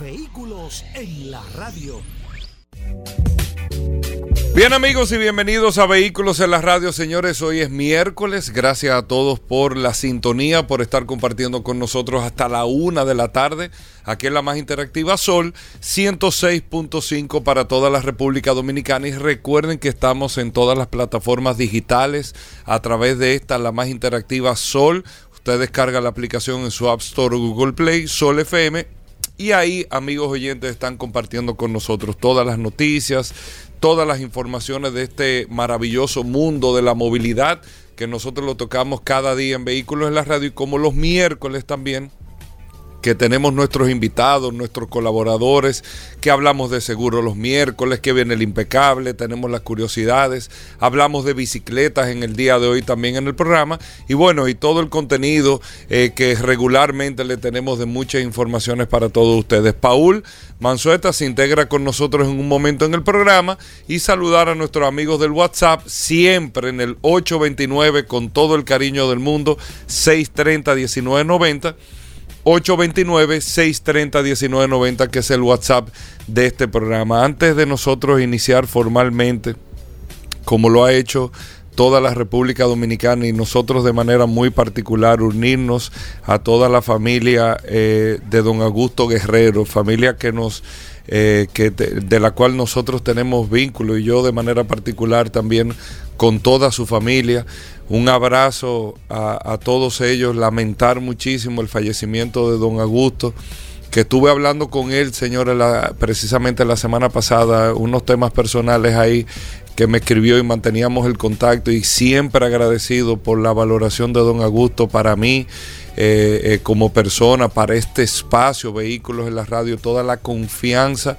Vehículos en la radio. Bien amigos y bienvenidos a Vehículos en la Radio, señores. Hoy es miércoles. Gracias a todos por la sintonía, por estar compartiendo con nosotros hasta la una de la tarde. Aquí en la más interactiva Sol 106.5 para toda la República Dominicana. Y recuerden que estamos en todas las plataformas digitales a través de esta, la más interactiva Sol. Usted descarga la aplicación en su App Store o Google Play, Sol FM, y ahí, amigos oyentes, están compartiendo con nosotros todas las noticias, todas las informaciones de este maravilloso mundo de la movilidad que nosotros lo tocamos cada día en Vehículos en la Radio y como los miércoles también que tenemos nuestros invitados, nuestros colaboradores, que hablamos de seguro los miércoles, que viene el impecable, tenemos las curiosidades, hablamos de bicicletas en el día de hoy también en el programa y bueno, y todo el contenido eh, que regularmente le tenemos de muchas informaciones para todos ustedes. Paul Manzueta se integra con nosotros en un momento en el programa y saludar a nuestros amigos del WhatsApp siempre en el 829 con todo el cariño del mundo 630 1990 829-630-1990, que es el WhatsApp de este programa. Antes de nosotros iniciar formalmente, como lo ha hecho toda la República Dominicana y nosotros de manera muy particular unirnos a toda la familia eh, de don Augusto Guerrero, familia que nos eh, que de la cual nosotros tenemos vínculo y yo de manera particular también con toda su familia. Un abrazo a, todos ellos, lamentar muchísimo el fallecimiento de don Augusto que estuve hablando con él, señora, precisamente la semana pasada, unos temas personales ahí que me escribió y manteníamos el contacto y siempre agradecido por la valoración de don Augusto para mí eh, eh, como persona, para este espacio, vehículos en la radio, toda la confianza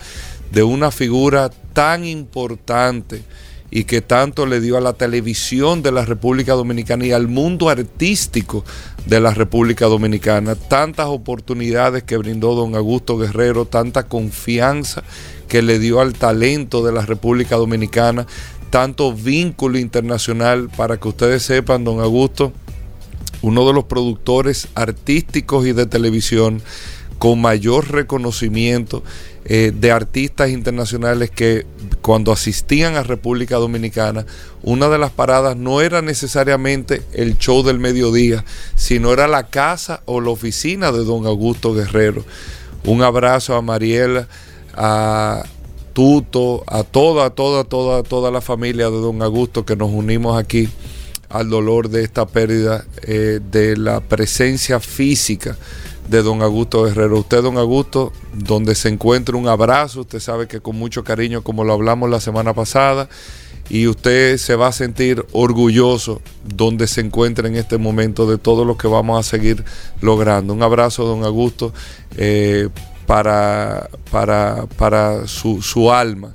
de una figura tan importante y que tanto le dio a la televisión de la República Dominicana y al mundo artístico de la República Dominicana. Tantas oportunidades que brindó don Augusto Guerrero, tanta confianza que le dio al talento de la República Dominicana, tanto vínculo internacional para que ustedes sepan, don Augusto, uno de los productores artísticos y de televisión con mayor reconocimiento eh, de artistas internacionales que cuando asistían a República Dominicana, una de las paradas no era necesariamente el show del mediodía, sino era la casa o la oficina de don Augusto Guerrero. Un abrazo a Mariela, a Tuto, a toda, toda, toda, toda la familia de don Augusto que nos unimos aquí al dolor de esta pérdida eh, de la presencia física de don Augusto Guerrero. Usted, don Augusto, donde se encuentre un abrazo, usted sabe que con mucho cariño, como lo hablamos la semana pasada, y usted se va a sentir orgulloso donde se encuentre en este momento de todo lo que vamos a seguir logrando. Un abrazo, don Augusto, eh, para, para, para su, su alma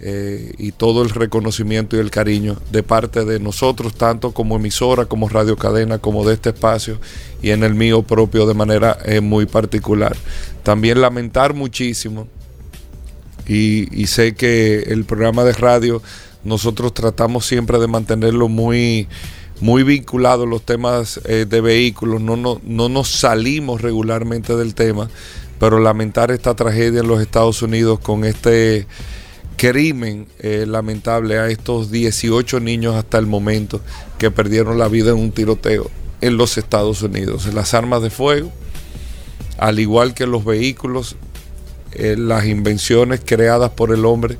eh, y todo el reconocimiento y el cariño de parte de nosotros, tanto como emisora, como radio cadena, como de este espacio y en el mío propio de manera eh, muy particular. También lamentar muchísimo y, sé que el programa de radio nosotros tratamos siempre de mantenerlo muy muy vinculado a los temas eh, de vehículos, no, no, no nos salimos regularmente del tema, pero lamentar esta tragedia en los Estados Unidos con este crimen eh, lamentable a estos 18 niños hasta el momento que perdieron la vida en un tiroteo en los Estados Unidos. Las armas de fuego, al igual que los vehículos, eh, las invenciones creadas por el hombre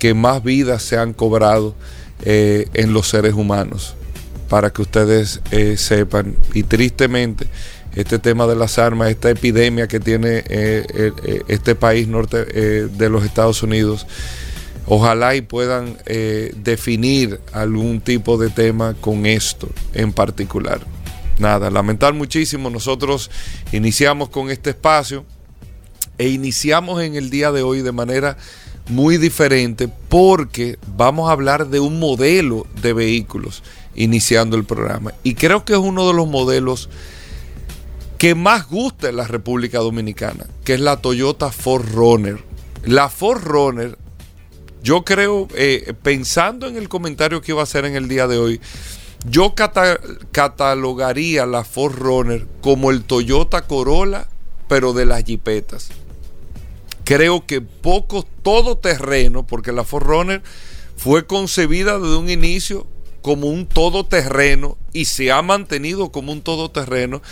que más vidas se han cobrado eh, en los seres humanos, para que ustedes sepan. Y tristemente, este tema de las armas, esta epidemia que tiene este país norte de los Estados Unidos, Ojalá y puedan eh, definir algún tipo de tema con esto en particular. Nada, lamentar muchísimo. Nosotros iniciamos con este espacio e iniciamos en el día de hoy de manera muy diferente porque vamos a hablar de un modelo de vehículos iniciando el programa. Y creo que es uno de los modelos que más gusta en la República Dominicana, que es la Toyota 4Runner. La 4Runner, yo creo, eh, pensando en el comentario que iba a hacer en el día de hoy, yo catalogaría la 4Runner como el Toyota Corolla, pero de las jipetas. Creo que poco todoterreno, porque la 4Runner fue concebida desde un inicio como un todoterreno y se ha mantenido como un todoterreno.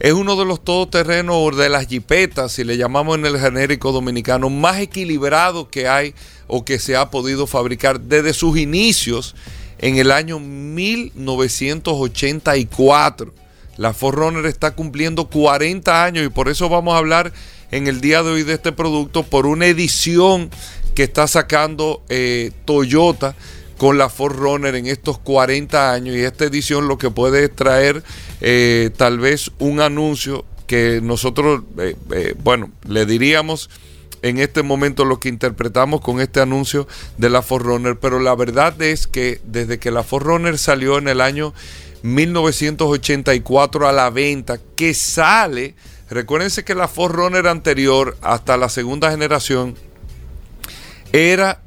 Es uno de los todoterrenos de las jipetas, si le llamamos en el genérico dominicano, más equilibrado que hay o que se ha podido fabricar desde sus inicios en el año 1984. La Forerunner está cumpliendo 40 años y por eso vamos a hablar en el día de hoy de este producto por una edición que está sacando eh, Toyota con la Forerunner en estos 40 años y esta edición lo que puede traer eh, tal vez un anuncio que nosotros, eh, bueno, le diríamos en este momento lo que interpretamos con este anuncio de la Forerunner, pero la verdad es que desde que la Forerunner salió en el año 1984 a la venta, que sale, recuérdense que la Forerunner anterior hasta la segunda generación era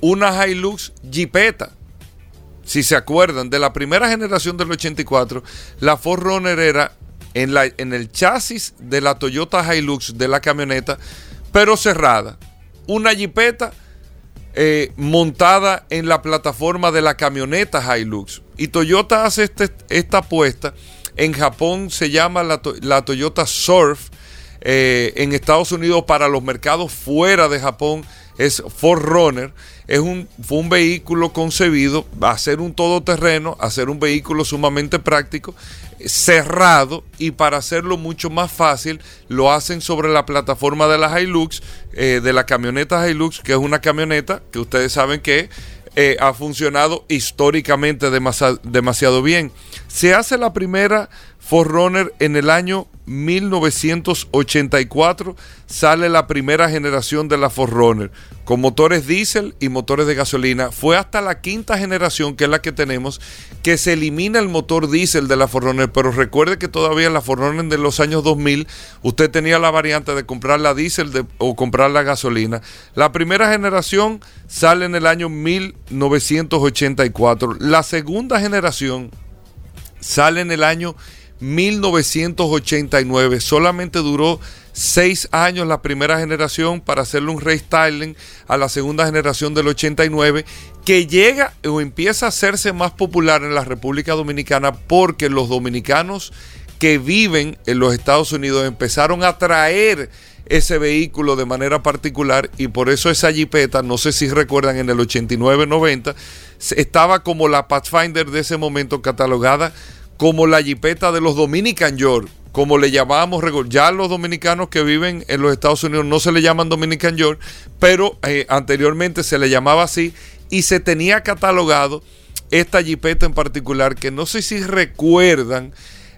una Hilux Jeepeta. Si se acuerdan, de la primera generación del 84, la Forerunner era en, la, en el chasis de la Toyota Hilux de la camioneta pero cerrada. Una jipeta eh, montada en la plataforma de la camioneta Hilux. Y Toyota hace este, esta apuesta. En Japón se llama la, Toyota Surf. Eh, en Estados Unidos para los mercados fuera de Japón es Forerunner. Es un, fue un vehículo concebido a ser un todoterreno, a ser un vehículo sumamente práctico cerrado y para hacerlo mucho más fácil lo hacen sobre la plataforma de la Hilux, eh, de la camioneta Hilux, que es una camioneta que ustedes saben que eh, ha funcionado históricamente demasiado bien. Se hace la primera Forerunner en el año 1984 sale la primera generación de la Forerunner con motores diésel y motores de gasolina. Fue hasta la quinta generación, que es la que tenemos, que se elimina el motor diésel de la Forerunner. Pero recuerde que todavía la Forerunner de los años 2000 usted tenía la variante de comprar la diésel o comprar la gasolina. La primera generación sale en el año 1984. La segunda generación sale en el año 1989. Solamente duró seis años la primera generación para hacerle un restyling a la segunda generación del 89, que llega o empieza a hacerse más popular en la República Dominicana porque los dominicanos que viven en los Estados Unidos empezaron a traer ese vehículo de manera particular y por eso esa jipeta, no sé si recuerdan en el 89-90, estaba como la Pathfinder de ese momento catalogada como la jipeta de los Dominican York, como le llamábamos, ya los dominicanos que viven en los Estados Unidos no se le llaman Dominican York, pero eh, anteriormente se le llamaba así y se tenía catalogado esta jipeta en particular, que no sé si recuerdan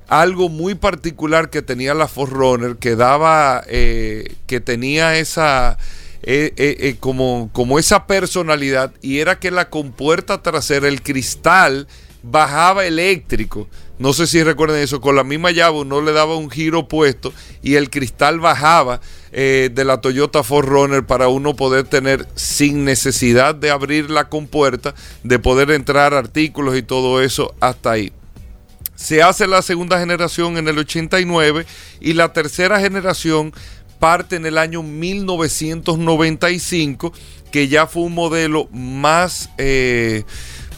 algo muy particular que tenía la Forerunner, que daba, eh, que tenía esa... Eh, como, como esa personalidad y era que la compuerta trasera, el cristal, bajaba eléctrico. No sé si recuerden eso, con la misma llave uno le daba un giro opuesto y el cristal bajaba eh, de la Toyota 4Runner para uno poder tener sin necesidad de abrir la compuerta, de poder entrar artículos y todo eso hasta ahí. Se hace la segunda generación en el 89 y la tercera generación parte en el año 1995, que ya fue un modelo más... Eh,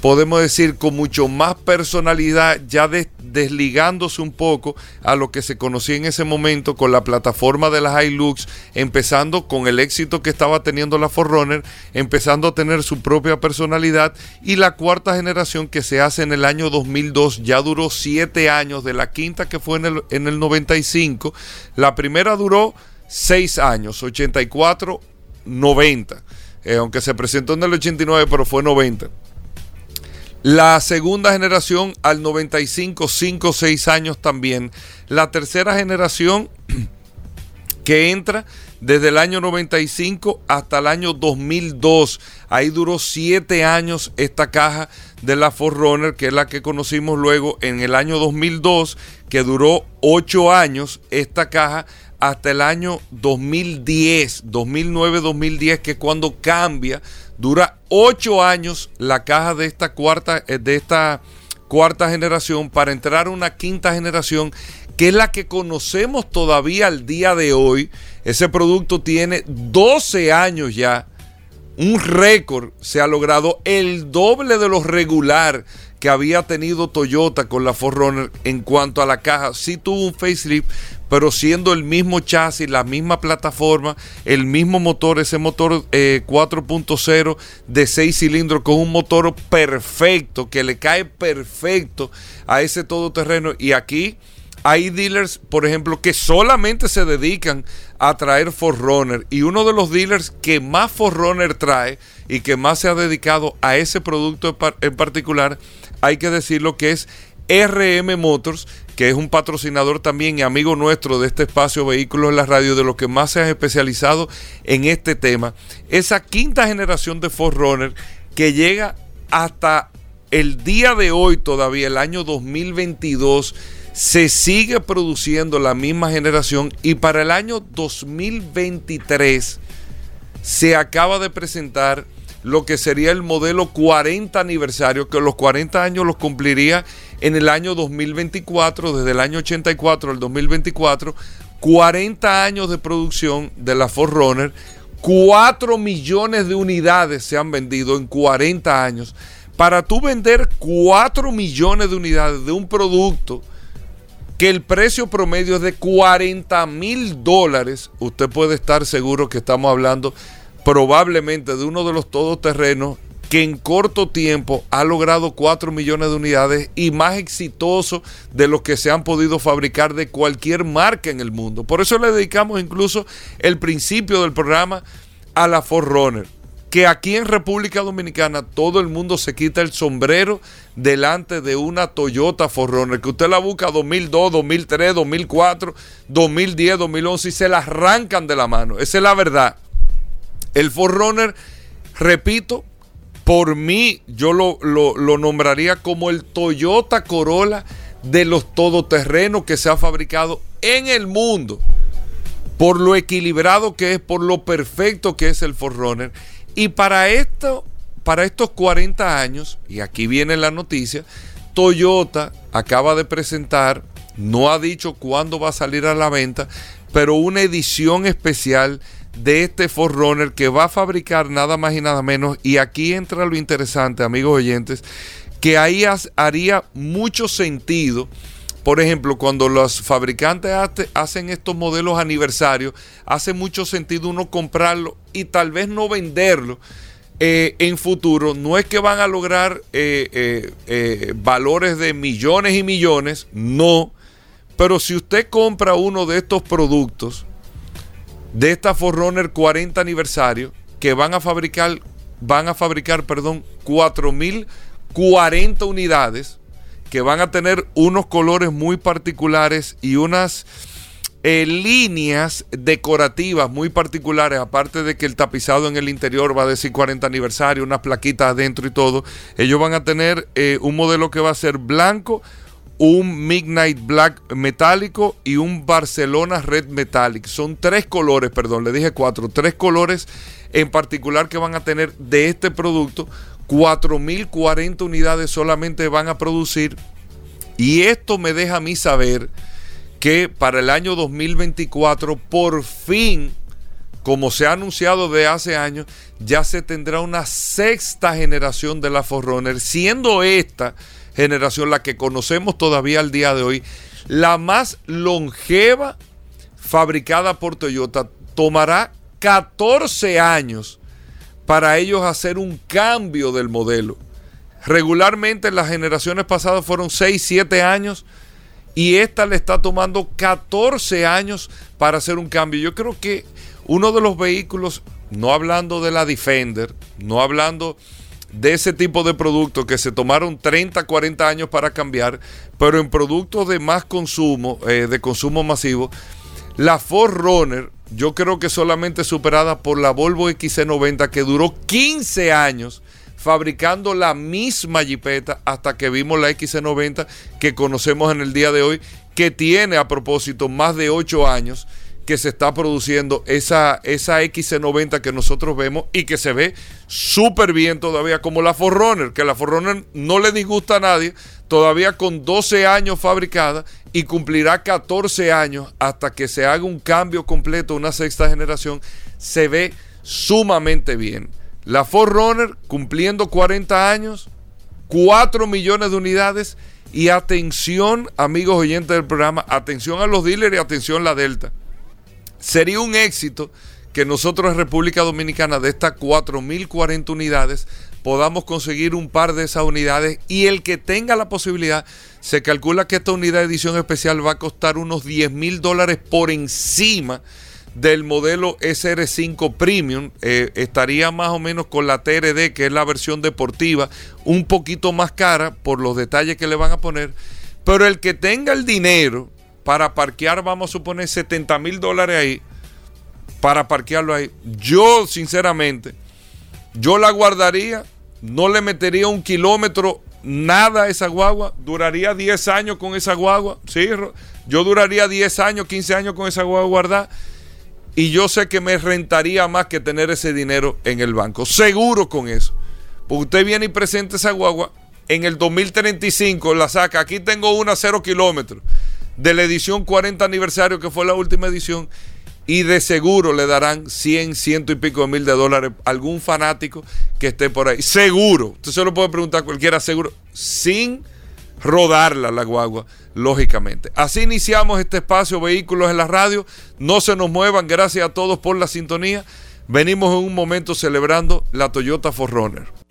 podemos decir, con mucho más personalidad, ya desligándose un poco a lo que se conocía en ese momento con la plataforma de la Hilux, empezando con el éxito que estaba teniendo la Forerunner, empezando a tener su propia personalidad y la cuarta generación que se hace en el año 2002, ya duró siete años, de la quinta que fue en el, en el 95, la primera duró seis años, 84, 90. Eh, aunque se presentó en el 89, pero fue 90. La segunda generación al 95, 5, 6 años también. La tercera generación que entra desde el año 95 hasta el año 2002. Ahí duró siete años esta caja de la Forerunner, que es la que conocimos luego en el año 2002, que duró ocho años esta caja hasta el año 2010, 2009-2010, que es cuando cambia. Dura ocho años la caja de esta cuarta, eh, de esta cuarta generación para entrar a una quinta generación que es la que conocemos todavía al día de hoy. Ese producto tiene 12 años ya. Un récord se ha logrado el doble de lo regular que había tenido Toyota con la Forerunner en cuanto a la caja. Sí tuvo un facelift, pero siendo el mismo chasis, la misma plataforma, el mismo motor, ese motor 4.0 eh, de 6 cilindros con un motor perfecto, que le cae perfecto a ese todoterreno. Y aquí hay dealers, por ejemplo, que solamente se dedican a traer Forerunner. Y uno de los dealers que más Forerunner trae y que más se ha dedicado a ese producto en particular, hay que decirlo que es RM Motors, que es un patrocinador también y amigo nuestro de este espacio Vehículos en la Radio, de los que más se han especializado en este tema. Esa quinta generación de Forerunner que llega hasta el día de hoy todavía, el año 2022 se sigue produciendo la misma generación y para el año 2023 se acaba de presentar lo que sería el modelo 40 aniversario, que los 40 años los cumpliría en el año 2024, desde el año 84 al 2024, 40 años de producción de la Forerunner, 4 millones de unidades se han vendido en 40 años. Para tú vender 4 millones de unidades de un producto que el precio promedio es de 40 mil dólares, usted puede estar seguro que estamos hablando probablemente de uno de los todoterrenos que en corto tiempo ha logrado 4 millones de unidades y más exitoso de los que se han podido fabricar de cualquier marca en el mundo. Por eso le dedicamos incluso el principio del programa a la Forerunner que aquí en República Dominicana todo el mundo se quita el sombrero delante de una Toyota Forerunner, que usted la busca 2002, 2003, 2004, 2010, 2011 y se la arrancan de la mano. Esa es la verdad. El Forerunner, repito, por mí yo lo, lo nombraría como el Toyota Corolla de los todoterrenos que se ha fabricado en el mundo. Por lo equilibrado que es, por lo perfecto que es el Forerunner y para esto, para estos 40 años, y aquí viene la noticia, Toyota acaba de presentar, no ha dicho cuándo va a salir a la venta, pero una edición especial de este Forerunner que va a fabricar nada más y nada menos. Y aquí entra lo interesante, amigos oyentes, que ahí haría mucho sentido. Por ejemplo, cuando los fabricantes hacen estos modelos aniversarios, hace mucho sentido uno comprarlo y tal vez no venderlo eh, en futuro. No es que van a lograr eh, eh, valores de millones y millones, no. Pero si usted compra uno de estos productos, de esta Forerunner 40 aniversario, que van a fabricar, van a fabricar, perdón, 4040 unidades, que van a tener unos colores muy particulares y unas eh, líneas decorativas muy particulares, aparte de que el tapizado en el interior va a decir 40 aniversario, unas plaquitas adentro y todo, ellos van a tener eh, un modelo que va a ser blanco, un Midnight Black metálico y un Barcelona Red Metallic. Son tres colores, perdón, le dije cuatro, tres colores en particular que van a tener de este producto. 4.040 unidades solamente van a producir. Y esto me deja a mí saber que para el año 2024 por fin, como se ha anunciado de hace años, ya se tendrá una sexta generación de la Forerunner, siendo esta generación la que conocemos todavía al día de hoy, la más longeva fabricada por Toyota. Tomará 14 años para ellos hacer un cambio del modelo. Regularmente en las generaciones pasadas fueron 6, 7 años y esta le está tomando 14 años para hacer un cambio. Yo creo que uno de los vehículos, no hablando de la Defender, no hablando de ese tipo de productos que se tomaron 30, 40 años para cambiar, pero en productos de más consumo, eh, de consumo masivo, La Ford Runner, yo creo que solamente superada por la Volvo XC90 que duró 15 años fabricando la misma jipeta hasta que vimos la XC90 que conocemos en el día de hoy, que tiene a propósito más de 8 años que se está produciendo esa, esa XC90 que nosotros vemos y que se ve súper bien todavía, como la Forerunner, que la Forerunner no le disgusta a nadie, todavía con 12 años fabricada y cumplirá 14 años hasta que se haga un cambio completo, una sexta generación, se ve sumamente bien. La Forerunner cumpliendo 40 años, 4 millones de unidades y atención, amigos oyentes del programa, atención a los dealers y atención a la Delta Sería un éxito que nosotros en República Dominicana de estas 4.040 unidades podamos conseguir un par de esas unidades y el que tenga la posibilidad, se calcula que esta unidad de edición especial va a costar unos 10 mil dólares por encima del modelo SR5 Premium. Eh, estaría más o menos con la TRD, que es la versión deportiva, un poquito más cara por los detalles que le van a poner. Pero el que tenga el dinero para parquear, vamos a suponer, 70 mil dólares ahí, para parquearlo ahí. Yo, sinceramente, yo la guardaría, no le metería un kilómetro, nada a esa guagua, duraría 10 años con esa guagua, ¿sí? Yo duraría 10 años, 15 años con esa guagua guardada. Y yo sé que me rentaría más que tener ese dinero en el banco. Seguro con eso. Porque usted viene y presenta esa guagua. En el 2035 la saca. Aquí tengo una cero kilómetros de la edición 40 aniversario, que fue la última edición, y de seguro le darán 100, ciento y pico de mil de dólares a algún fanático que esté por ahí. Seguro. Usted se lo puede preguntar a cualquiera, seguro. Sin rodarla la guagua, lógicamente. Así iniciamos este espacio Vehículos en la Radio. No se nos muevan. Gracias a todos por la sintonía. Venimos en un momento celebrando la Toyota Forerunner.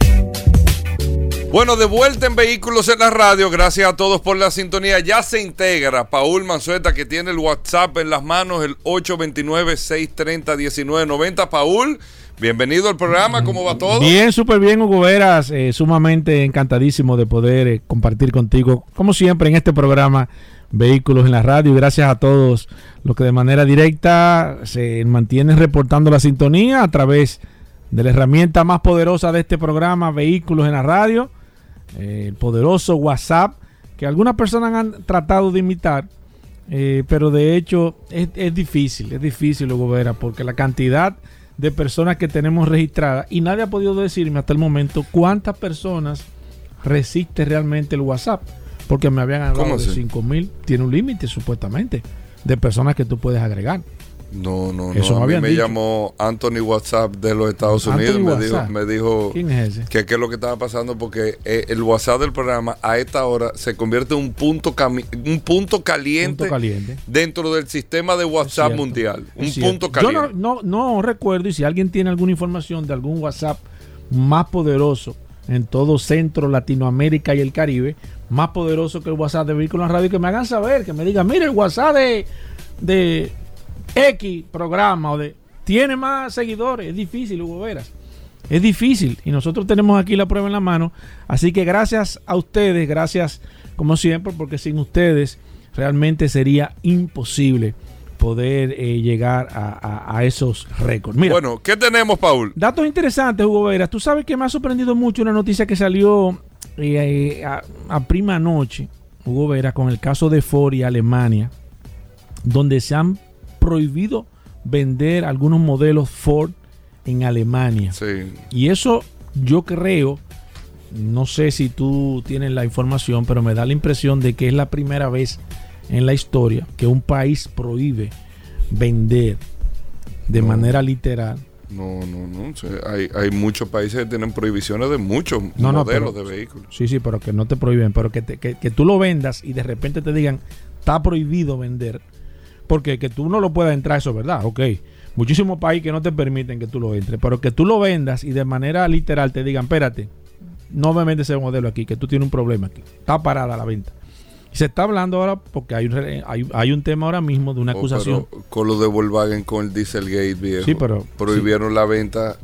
Bueno, de vuelta en Vehículos en la Radio, gracias a todos por la sintonía. Ya se integra Paul Manzueta, que tiene el WhatsApp en las manos, el 829-630-1990. Paul, bienvenido al programa, ¿cómo va todo? Bien, súper bien, Hugo Veras, eh, sumamente encantadísimo de poder eh, compartir contigo, como siempre, en este programa Vehículos en la Radio. Gracias a todos los que de manera directa se mantienen reportando la sintonía a través de la herramienta más poderosa de este programa, Vehículos en la Radio eh, el poderoso WhatsApp, que algunas personas han tratado de imitar, eh, pero de hecho es, difícil, es difícil, Hugo Vera, porque la cantidad de personas que tenemos registradas, y nadie ha podido decirme hasta el momento cuántas personas resiste realmente el WhatsApp, porque me habían hablado de 5 mil, tiene un límite supuestamente de personas que tú puedes agregar. No, no, no. a mí me llamó Anthony WhatsApp de los Estados Unidos me dijo, me dijo que qué es lo que estaba pasando porque eh, el WhatsApp del programa a esta hora se convierte en un punto, un punto, caliente, dentro del sistema de WhatsApp mundial. un punto caliente. Yo no, no, recuerdo y si alguien tiene alguna información de algún WhatsApp más poderoso en todo Centro, Latinoamérica y el Caribe, más poderoso que el WhatsApp de Vehículos Radio, que me hagan saber, que me digan, mire, el WhatsApp de, de X programa o de tiene más seguidores. Es difícil, Hugo Veras. Es difícil. Y nosotros tenemos aquí la prueba en la mano. Así que gracias a ustedes, gracias como siempre, porque sin ustedes realmente sería imposible poder eh, llegar a, esos récords. bueno, ¿qué tenemos, Paul? Datos interesantes, Hugo Veras. Tú sabes que me ha sorprendido mucho una noticia que salió eh, eh, a, a, prima noche, Hugo Veras, con el caso de Ford y Alemania, donde se han prohibido vender algunos modelos Ford en Alemania. Y eso yo creo, no sé si tú tienes la información, pero me da la impresión de que es la primera vez en la historia que un país prohíbe vender de manera literal. No, no, no. hay, hay, muchos países que tienen prohibiciones de muchos modelos de vehículos. Sí, sí, pero que no te prohíben, pero que, que, que tú lo vendas y de repente te digan, está prohibido vender porque que tú no lo puedas entrar, eso es verdad, ok. Muchísimos países que no te permiten que tú lo entres, pero que tú lo vendas y de manera literal te digan, espérate, no me vendes ese modelo aquí, que tú tienes un problema aquí. Está parada la venta. Y se está hablando ahora porque hay, hay, hay un tema ahora mismo de una oh, acusación. con lo de Volkswagen con el Dieselgate viejo. Sí, pero. Prohibieron la venta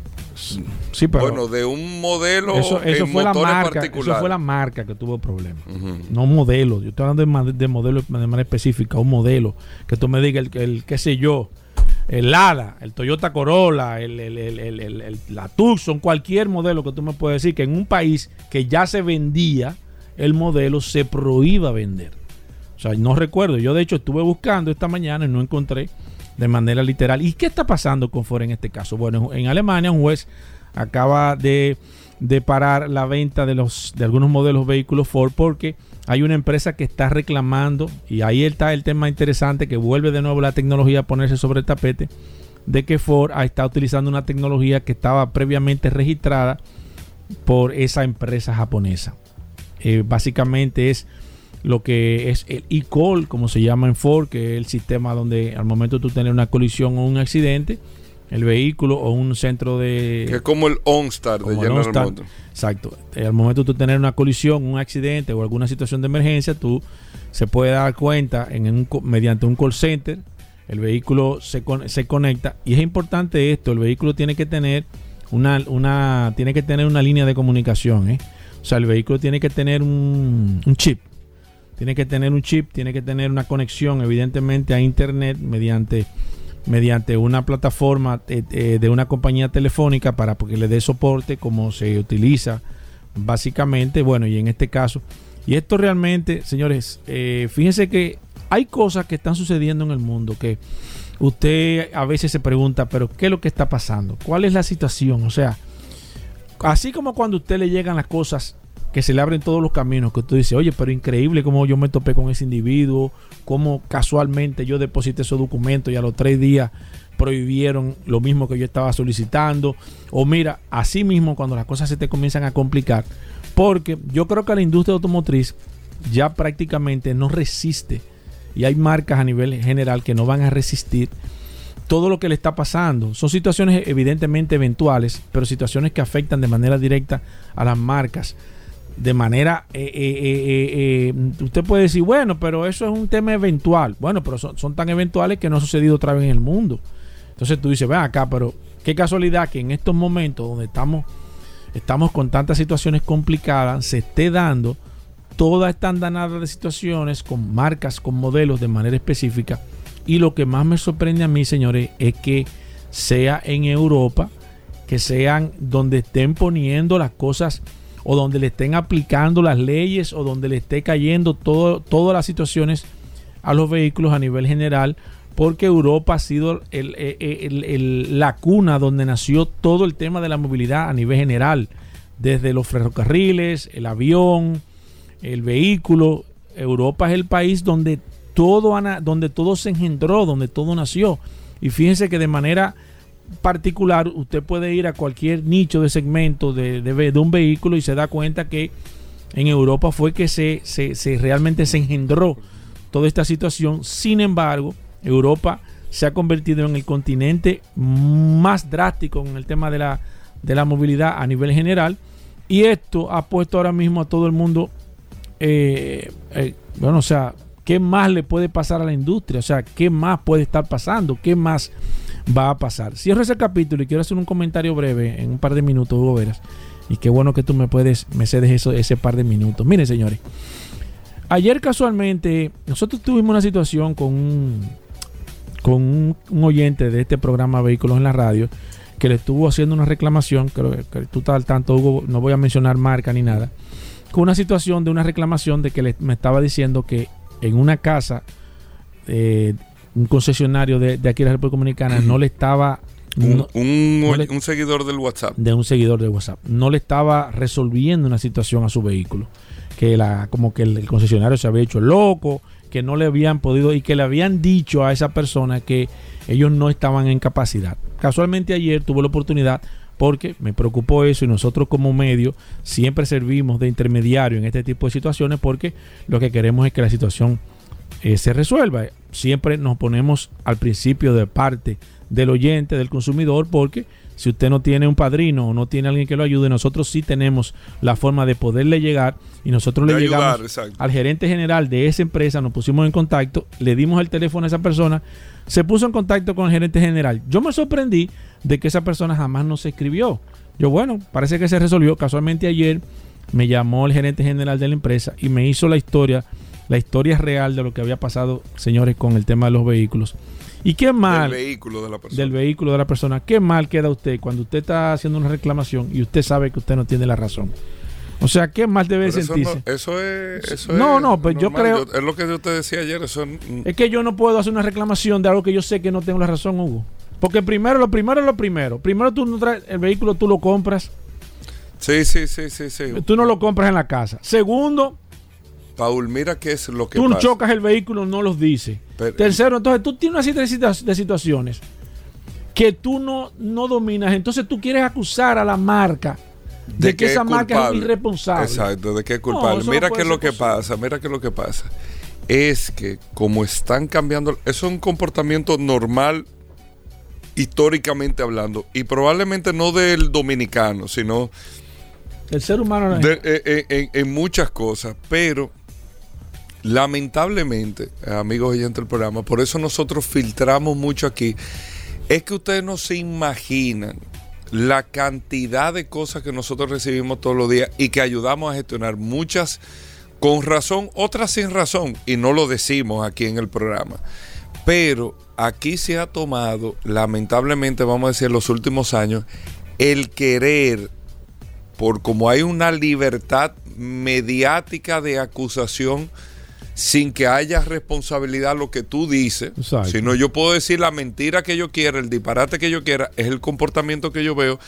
Sí, pero bueno, de un modelo eso, eso en fue la marca, eso fue la marca que tuvo problemas. Ujú. No modelo. Yo estoy hablando de, modelo de manera específica, un modelo que tú me digas el, el qué sé yo, el Lada, el Toyota Corolla, el, el- el- la Tucson, cualquier modelo que tú me puedas decir que en un país que ya se vendía el modelo se prohíba vender. O sea, no recuerdo. Yo de hecho estuve buscando esta mañana y no encontré de manera literal. ¿Y qué está pasando con Ford en este caso? Bueno, en Alemania un juez acaba de, de parar la venta de los de algunos modelos vehículos Ford porque hay una empresa que está reclamando y ahí está el tema interesante que vuelve de nuevo la tecnología a ponerse sobre el tapete de que Ford está utilizando una tecnología que estaba previamente registrada por esa empresa japonesa. Eh, básicamente es lo que es el e-call, como se llama en Ford, que es el sistema donde al momento de tú tener una colisión o un accidente, el vehículo o un centro de... Que es como el OnStar de General. Motors. Exacto. Eh, Al momento de tú tener una colisión, un accidente o alguna situación de emergencia, tú se puede dar cuenta en un mediante un call center, el vehículo se, se conecta y es importante esto, el vehículo tiene que tener una, una tiene que tener una línea de comunicación, ¿eh? O sea, el vehículo tiene que tener un, un chip. Tiene que tener un chip, tiene que tener una conexión evidentemente a internet mediante mediante una plataforma eh, eh, de una compañía telefónica para que le dé soporte como se utiliza básicamente, bueno, y en este caso. Y esto realmente, señores, eh, fíjense que hay cosas que están sucediendo en el mundo que usted a veces se pregunta, pero ¿qué es lo que está pasando? ¿Cuál es la situación? O sea, así como cuando a usted le llegan las cosas que se le abren todos los caminos, que usted dice, oye, pero increíble cómo yo me topé con ese individuo, cómo casualmente yo deposité esos documentos y a los tres días prohibieron lo mismo que yo estaba solicitando. O mira, así mismo cuando las cosas se te comienzan a complicar, porque yo creo que la industria automotriz ya prácticamente no resiste y hay marcas a nivel general que no van a resistir todo lo que le está pasando. Son situaciones evidentemente eventuales, pero situaciones que afectan de manera directa a las marcas. De manera, eh, eh, eh, usted puede decir, bueno, pero eso es un tema eventual. Bueno, pero son, son tan eventuales que no ha sucedido otra vez en el mundo. Entonces tú dices, ven acá, pero qué casualidad que en estos momentos donde estamos, estamos con tantas situaciones complicadas, se esté dando toda esta andanada de situaciones con marcas, con modelos de manera específica. Y lo que más me sorprende a mí, señores, es que sea en Europa, que sean donde estén poniendo las cosas o donde le estén aplicando las leyes o donde le esté cayendo todo, todas las situaciones a los vehículos a nivel general, porque Europa ha sido el- el- la cuna donde nació todo el tema de la movilidad a nivel general, desde los ferrocarriles, el avión, el vehículo. Europa es el país donde todo, donde todo se engendró, donde todo nació. Y fíjense que de manera particular usted puede ir a cualquier nicho de segmento de, de un vehículo y se da cuenta que en Europa fue que se, se- se realmente se engendró toda esta situación. Sin embargo, Europa se ha convertido en el continente más drástico en el tema de la, de la movilidad a nivel general. Y esto ha puesto ahora mismo a todo el mundo, eh, eh, bueno, o sea, ¿qué más le puede pasar a la industria? O sea, ¿qué más puede estar pasando? ¿Qué más va a pasar? Cierro ese capítulo y quiero hacer un comentario breve en un par de minutos, Hugo Veras. Y qué bueno que tú me puedes, me cedes eso, ese par de minutos. Miren, señores. Ayer casualmente nosotros tuvimos una situación con un, con un, oyente de este programa Vehículos en la Radio que le estuvo haciendo una reclamación, creo que tú estás al tanto, Hugo, no voy a mencionar marca ni nada, con una situación de una reclamación de que le- me estaba diciendo que en una casa, eh, un concesionario de, de aquí de la República Dominicana no le estaba... Un, no- un- no le- un seguidor del WhatsApp. de un seguidor de WhatsApp. No le estaba resolviendo una situación a su vehículo. Que la, como que el, el concesionario se había hecho loco, que no le habían podido y que le habían dicho a esa persona que ellos no estaban en capacidad. Casualmente ayer tuve la oportunidad porque me preocupó eso y nosotros como medio siempre servimos de intermediario en este tipo de situaciones porque lo que queremos es que la situación eh, se resuelva. Siempre nos ponemos al principio de parte del oyente, del consumidor, porque si usted no tiene un padrino o no tiene alguien que lo ayude, nosotros sí tenemos la forma de poderle llegar y nosotros De le ayudar, llegamos exacto. al gerente general de esa empresa, nos pusimos en contacto, le dimos el teléfono a esa persona, se puso en contacto con el gerente general. Yo me sorprendí de que esa persona jamás nos escribió. Yo, bueno, parece que se resolvió. Casualmente ayer me llamó el gerente general de la empresa y me hizo la historia, la historia real de lo que había pasado, señores, con el tema de los vehículos. Y qué mal Del vehículo de la persona. del vehículo de la persona, qué mal queda usted cuando usted está haciendo una reclamación y usted sabe que usted no tiene la razón. O sea, qué mal debe eso, sentirse. no, eso es. Eso No, es no, pues yo creo- es lo que yo te decía ayer. Eso es- Es que yo no puedo hacer una reclamación de algo que yo sé que no tengo la razón, Hugo. Porque primero, lo primero es lo primero. Primero tú no traes el vehículo, tú lo compras. sí, sí, sí, sí, sí. Tú no lo compras en la casa. Segundo, Paul, mira qué es lo que tú pasa. chocas el vehículo, no los dice. Pero- Tercero, entonces tú tienes una serie de situa- de situaciones que tú no, no dominas. Entonces tú quieres acusar a la marca de, que, es esa marca es irresponsable. Exacto, de que es culpable. no mira qué es lo que posible. pasa, mira qué es lo que pasa. Es que como están cambiando, eso es un comportamiento normal históricamente hablando y probablemente no del dominicano, sino El ser humano de- eh, eh, en, en muchas cosas, pero lamentablemente, amigos oyentes del programa, por eso nosotros filtramos mucho aquí, es que ustedes no se imaginan la cantidad de cosas que nosotros recibimos todos los días y que ayudamos a gestionar, muchas con razón, otras sin razón, y no lo decimos aquí en el programa. Pero aquí se ha tomado, lamentablemente, vamos a decir, en los últimos años, el querer por como hay una libertad mediática de acusación sin que haya responsabilidad lo que tú dices, Exacto. sino yo puedo decir la mentira que yo quiera, el disparate que yo quiera, es el comportamiento que yo veo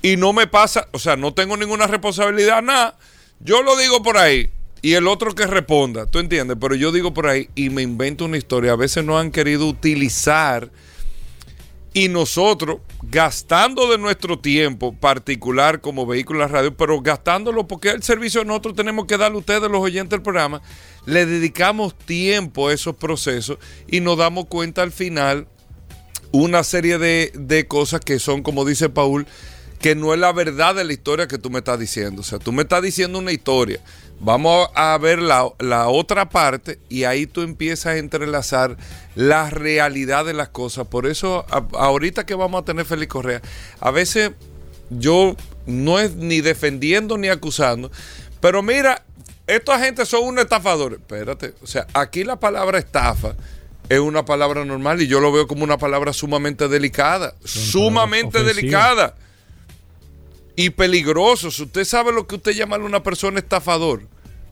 y no me pasa, o sea, no tengo ninguna responsabilidad, nada, yo lo digo por ahí y el otro que responda, ¿tú entiendes? Pero yo digo por ahí y me invento una historia, a veces no han querido utilizar y nosotros gastando de nuestro tiempo particular como vehículo de la radio, pero gastándolo porque el servicio nosotros tenemos que darle a ustedes, los oyentes del programa, le dedicamos tiempo a esos procesos y nos damos cuenta al final una serie de, de cosas que son, como dice Paul, que no es la verdad de la historia que tú me estás diciendo. O sea, tú me estás diciendo una historia. Vamos a ver la, la otra parte y ahí tú empiezas a entrelazar la realidad de las cosas. Por eso, ahorita que vamos a tener Félix Correa, a veces yo no es ni defendiendo ni acusando, pero mira, esta gente son unos estafadores. Espérate, o sea, aquí la palabra estafa es una palabra normal y yo lo veo como una palabra sumamente delicada, sumamente delicada y peligroso. Si usted sabe lo que usted llama a una persona estafador,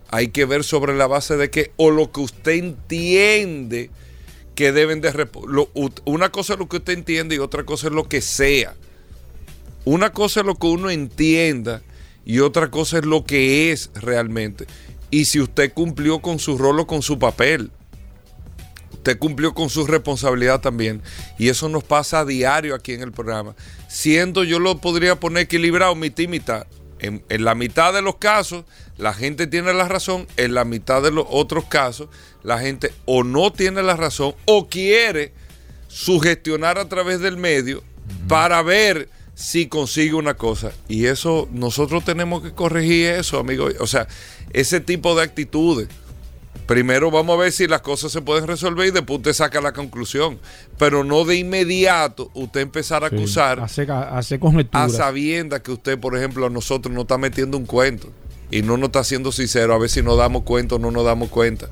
hay que ver sobre la base de que, o lo que usted entiende que deben de... lo- una cosa es lo que usted entiende y otra cosa es lo que sea. Una cosa es lo que uno entienda y otra cosa es lo que es realmente. Y si usted cumplió con su rol o con su papel. Usted cumplió con su responsabilidad también. Y eso nos pasa a diario aquí en el programa. Siendo yo lo podría poner equilibrado, mitad y mitad. En, en la mitad de los casos, la gente tiene la razón. En la mitad de los otros casos, la gente o no tiene la razón o quiere sugestionar a través del medio para ver si consigue una cosa. Y eso, nosotros tenemos que corregir eso, amigo. O sea, ese tipo de actitudes. Primero vamos a ver si las cosas se pueden resolver y después usted saca la conclusión. Pero no de inmediato usted empezar a Sí, acusar hace, hace a sabiendas que usted, por ejemplo, a nosotros nos está metiendo un cuento y no nos está siendo sincero, a ver si nos damos cuenta o no nos damos cuenta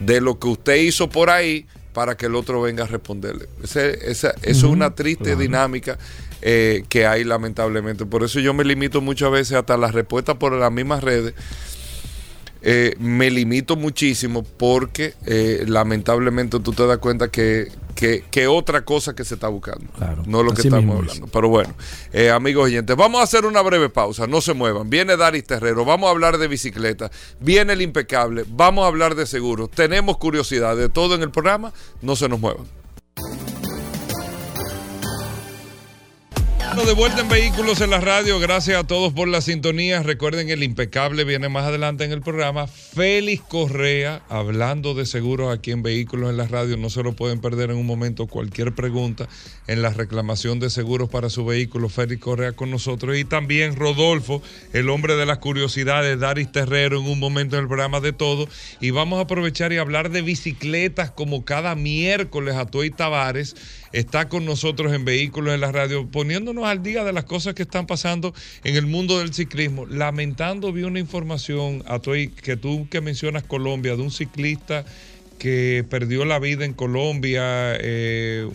de lo que usted hizo por ahí para que el otro venga a responderle. Ese- esa- eso es una triste claro. dinámica eh, que hay lamentablemente. Por eso yo me limito muchas veces hasta las respuestas por las mismas redes. Eh, me limito muchísimo porque eh, lamentablemente tú te das cuenta que, que, que otra cosa que se está buscando. Claro, no lo que estamos es. hablando. Pero bueno, eh, amigos oyentes, vamos a hacer una breve pausa, no se muevan. Viene Daris Terrero, vamos a hablar de bicicleta, viene el impecable, vamos a hablar de seguros. Tenemos curiosidad de todo en el programa, no se nos muevan. Bueno, de vuelta en Vehículos en la Radio. Gracias a todos por la sintonía. Recuerden, el impecable viene más adelante en el programa. Félix Correa, hablando de seguros aquí en Vehículos en la Radio. No se lo pueden perder en un momento. Cualquier pregunta en la reclamación de seguros para su vehículo. Félix Correa con nosotros. Y también Rodolfo, el hombre de las curiosidades, Daris Terrero, en un momento en el programa de todo. Y vamos a aprovechar y hablar de bicicletas como cada miércoles a Toy Tavares está con nosotros en Vehículos en la Radio, poniéndonos al día de las cosas que están pasando en el mundo del ciclismo. Lamentando, vi una información, Atoy, que tú que mencionas Colombia, de un ciclista que perdió la vida en Colombia, eh,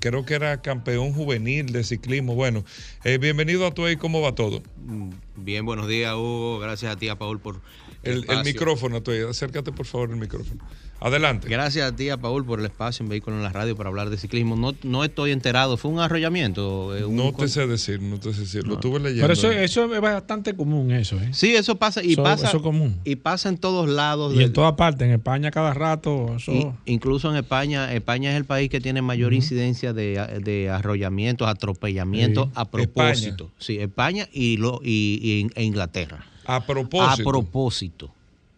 creo que era campeón juvenil de ciclismo. Bueno, eh, bienvenido a Tuey, ¿cómo va todo? Mm, bien, buenos días, Hugo. Gracias a ti, a Paul, por el, el, micrófono, Tuey. Acércate, por favor, el micrófono. Adelante. Gracias a ti, a Paul, por el espacio en Vehículo en la Radio para hablar de ciclismo. No, no estoy enterado, fue un arrollamiento. Eh, no te sé decir, no te sé decir, lo tuve leyendo. Pero eso, eso, es bastante común, eso. ¿eh? Sí, eso pasa y pasa. Eso común. Y pasa en todos lados. Y en todas partes, en España cada rato. incluso en España, España es el país que tiene mayor incidencia de, de, arrollamientos, atropellamientos a propósito. Sí, España y, lo, y, e Inglaterra. A propósito. A propósito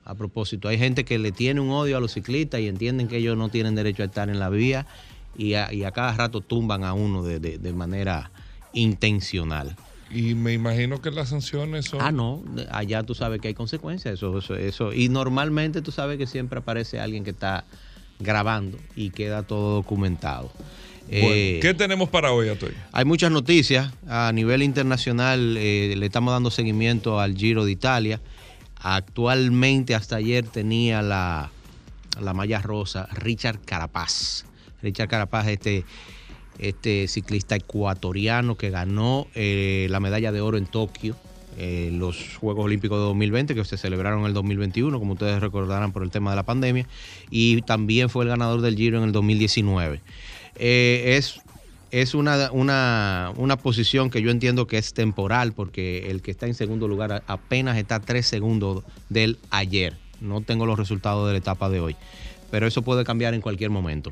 a propósito. Hay gente que le tiene un odio a los ciclistas y entienden que ellos no tienen derecho a estar en la vía y a, cada rato tumban a uno de, manera intencional. Y me imagino que las sanciones son... Ah, no, allá tú sabes que hay consecuencias, eso, eso, eso. Y normalmente tú sabes que siempre aparece alguien que está grabando y queda todo documentado. Eh, ¿Qué tenemos para hoy, Atoy? Hay muchas noticias. A nivel internacional eh, le estamos dando seguimiento al Giro de Italia. Actualmente, hasta ayer tenía la, la malla rosa Richard Carapaz. Richard Carapaz, este, este ciclista ecuatoriano que ganó eh, la medalla de oro en Tokio, eh, los Juegos Olímpicos de 2020, que se celebraron en el 2021, como ustedes recordarán por el tema de la pandemia, y también fue el ganador del Giro en el 2019. Eh, es es una, una, posición que yo entiendo que es temporal, porque el que está en segundo lugar apenas está tres segundos del ayer. No tengo los resultados de la etapa de hoy, pero eso puede cambiar en cualquier momento.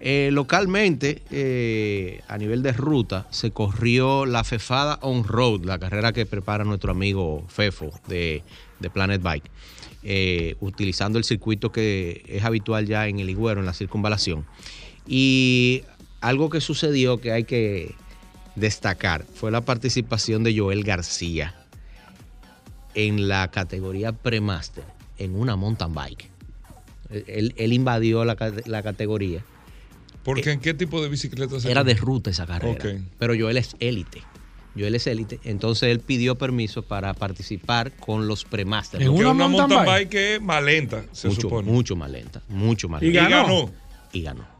Eh, localmente, eh, a nivel de ruta, se corrió la Fefada On Road, la carrera que prepara nuestro amigo Fefo de, Planet Bike, eh, utilizando el circuito que es habitual ya en el Iguero, en la circunvalación. Y algo que sucedió que hay que destacar fue la participación de Joel García en la categoría Premaster en una mountain bike. Él, invadió la, categoría. ¿Porque en qué tipo de bicicleta se Era de ruta esa carrera. Pero Joel es élite. Joel es élite. Entonces él pidió permiso para participar con los Premaster. En una, mountain, bike? que es más lenta, se mucho, supone. Mucho más lenta. Mucho más lenta. Y ganó. Y ganó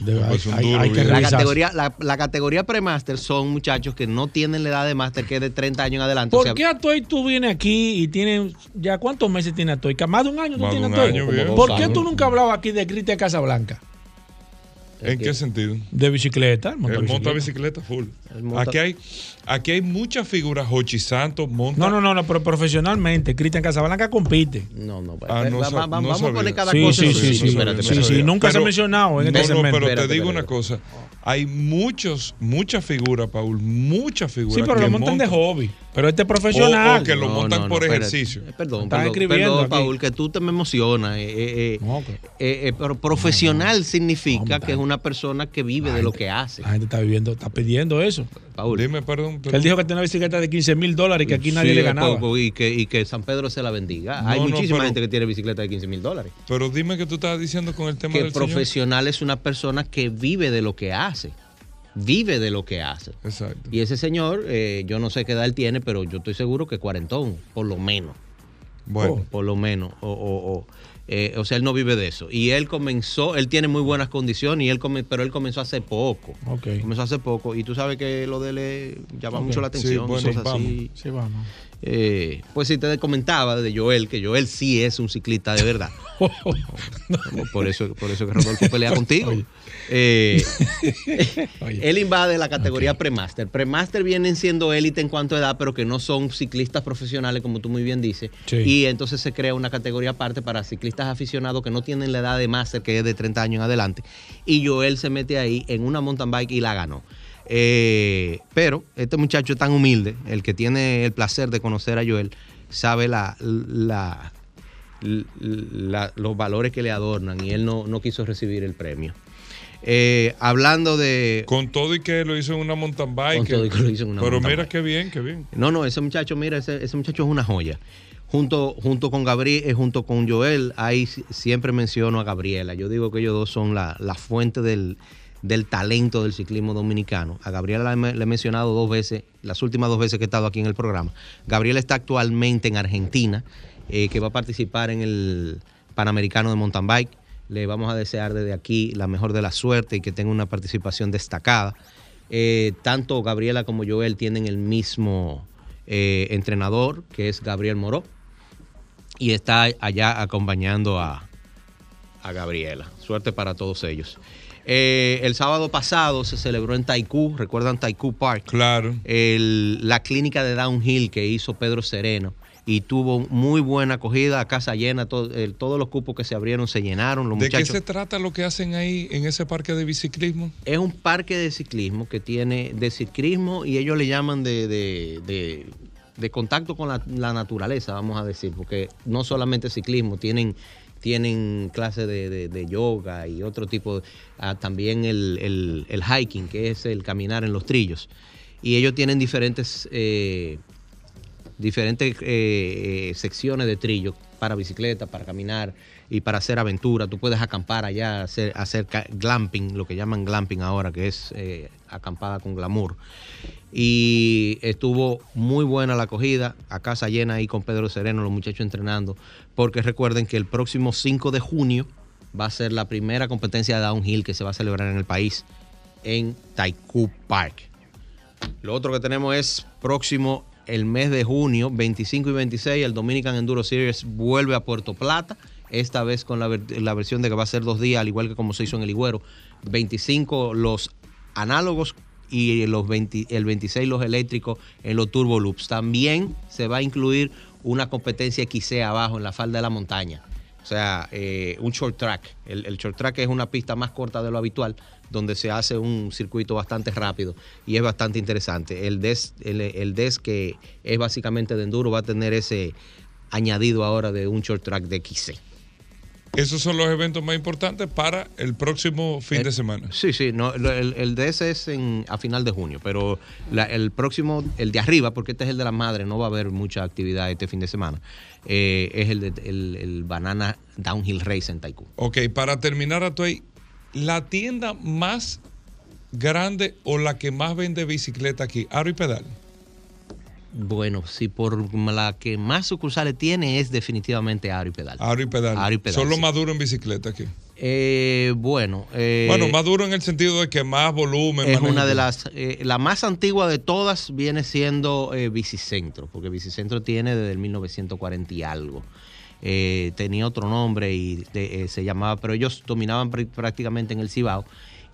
la, categoría, la, categoría premaster son muchachos que no tienen la edad de máster, que es de 30 años en adelante. ¿Por qué Atoy tú vienes aquí y tienes, ya cuántos meses tiene Atoy? ¿Más de un año tú tienes Atoy? ¿Por qué tú nunca hablabas aquí de Cristian Casablanca? ¿En qué sentido? De bicicleta. El monta bicicleta full. Aquí hay, aquí hay muchas figuras. Hochi Santos monta. No, no, no, no pero profesionalmente. Cristian Casablanca compite. No, no. Ah, no vamos a poner cada sí, cosa. Sí, sí, sí. sí, sí, Nunca se ha mencionado en este segmento. No, pero te digo una cosa. Hay muchos, muchas figuras, Paul. Muchas figuras. Sí, pero lo montan, de hobby. Pero este profesional. O, que lo montan por ejercicio. Eh, perdón, perdón, perdón Paul, que tú te me emocionas. Eh, eh, pero profesional significa que es una persona que vive de lo que hace. La gente está viviendo, está pidiendo eso. Paul. Dime, perdón. Él dijo que tiene una bicicleta de 15 mil dólares y que aquí nadie le ganaba. y, que, y que San Pedro se la bendiga. Hay muchísima gente que tiene bicicleta de 15 mil dólares. Pero dime que tú estabas diciendo con el tema que profesional es una persona que vive de lo que hace vive de lo que hace. Exacto. Y ese señor, eh, yo no sé qué edad él tiene, pero yo estoy seguro que cuarentón, por lo menos. Bueno. por lo menos. O, o, eh, o, sea, él no vive de eso. Y él comenzó, él tiene muy buenas condiciones, y él pero él comenzó hace poco. Comenzó hace poco. Y tú sabes que lo de él llama mucho la atención. Sí, bueno, vamos. Sí, vamos. Eh, pues si te comentaba de Joel, que Joel sí es un ciclista de verdad. por, eso, por eso que Rodolfo pelea contigo. Eh, él invade la categoría premaster. Premaster vienen siendo élite en cuanto a edad, pero que no son ciclistas profesionales, como tú muy bien dices. Y entonces se crea una categoría aparte para ciclistas aficionados que no tienen la edad de máster, que es de 30 años en adelante. Y Joel se mete ahí en una mountain bike y la ganó. Eh, pero este muchacho es tan humilde, el que tiene el placer de conocer a Joel, sabe la, la, la- los valores que le adornan y él no, no quiso recibir el premio. Eh, hablando de... Con todo y que lo hizo en una mountain bike. Con todo y que lo hizo en una Pero mountain mira bike. qué bien, qué bien. No, no, ese muchacho, mira, ese, ese muchacho es una joya. Junto, junto con Gabriel, eh, junto con Joel, ahí si- siempre menciono a Gabriela. Yo digo que ellos dos son la, la fuente del, del talento del ciclismo dominicano. A Gabriela le he mencionado dos veces, las últimas dos veces que he estado aquí en el programa. Gabriela está actualmente en Argentina, eh, que va a participar en el Panamericano de Mountain Bike. Le vamos a desear desde aquí la mejor de la suerte y que tenga una participación destacada. Eh, tanto Gabriela como Joel tienen el mismo eh, entrenador, que es Gabriel Moró, y está allá acompañando a, a Gabriela. Suerte para todos ellos. Eh, el sábado pasado se celebró en Taikú, recuerdan Taikú Park, Claro. el- la clínica de downhill que hizo Pedro Sereno y tuvo muy buena acogida, casa llena, todo- todos los cupos que se abrieron se llenaron, los ¿De muchachos. qué se trata lo que hacen ahí en ese parque de biciclismo? Es un parque de ciclismo que tiene de ciclismo y ellos le llaman de, de- de- de contacto con la, la naturaleza, vamos a decir, porque no solamente ciclismo, tienen, tienen clases de, de- yoga y otro tipo, ah, también el, el- el hiking, que es el caminar en los trillos. Y ellos tienen diferentes, eh, diferentes eh, eh, secciones de trillo para bicicleta, para caminar y para hacer aventura. Tú puedes acampar allá, hacer, hacer glamping, lo que llaman glamping ahora, que es eh, acampada con glamour. Y estuvo muy buena la acogida, a casa llena ahí con Pedro Sereno, los muchachos entrenando, porque recuerden que el próximo 5 de junio va a ser la primera competencia de downhill que se va a celebrar en el país en Taikú Park. Lo otro que tenemos es próximo el mes de junio, 25 y 26, el Dominican Enduro Series vuelve a Puerto Plata, esta vez con la, la versión de que va a ser dos días, al igual que como se hizo en el Higüero. 25 los análogos y los 20 el 26 los eléctricos en los Turbo Loops. También se va a incluir una competencia XC abajo en la falda de la montaña. O sea, eh, un short track. El, el short track es una pista más corta de lo habitual, donde se hace un circuito bastante rápido y es bastante interesante. El DES, el, el DES que es básicamente de enduro, va a tener ese añadido ahora de un short track de XC. Esos son los eventos más importantes para el próximo fin Eh, de semana. Sí, sí, no, el, el DS es en, a final de junio, pero la- el próximo, el de arriba, porque este es el de la madre, no va a haber mucha actividad este fin de semana, eh, es el, de, el, el Banana Downhill Race en Taikú. Ok, para terminar, Atuey, la tienda más grande o la que más vende bicicleta aquí, Aro y Pedal. Bueno, si por la que más sucursales tiene es definitivamente Aro y Pedal. Aro y Pedal. Aro y Pedal, Son los sí. más duros en bicicleta aquí. Eh, bueno, eh, bueno, más duro en el sentido de que más volumen. es manejo. una de las, eh, la más antigua de todas viene siendo eh, Bicicentro, porque Bicicentro tiene desde el 1940 y algo. Eh, tenía otro nombre y de- eh, se llamaba, pero ellos dominaban pr- prácticamente en el Cibao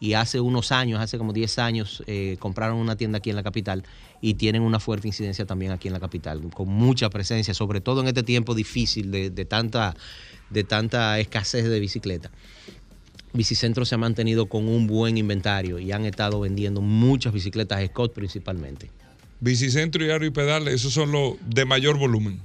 y hace unos años, hace como 10 años, eh, compraron una tienda aquí en la capital y tienen una fuerte incidencia también aquí en la capital, con mucha presencia, sobre todo en este tiempo difícil de, tanta, de tanta escasez de bicicleta. Bicicentro se ha mantenido con un buen inventario y han estado vendiendo muchas bicicletas Scott principalmente. Bicicentro y Aro y Pedal, esos son los de mayor volumen.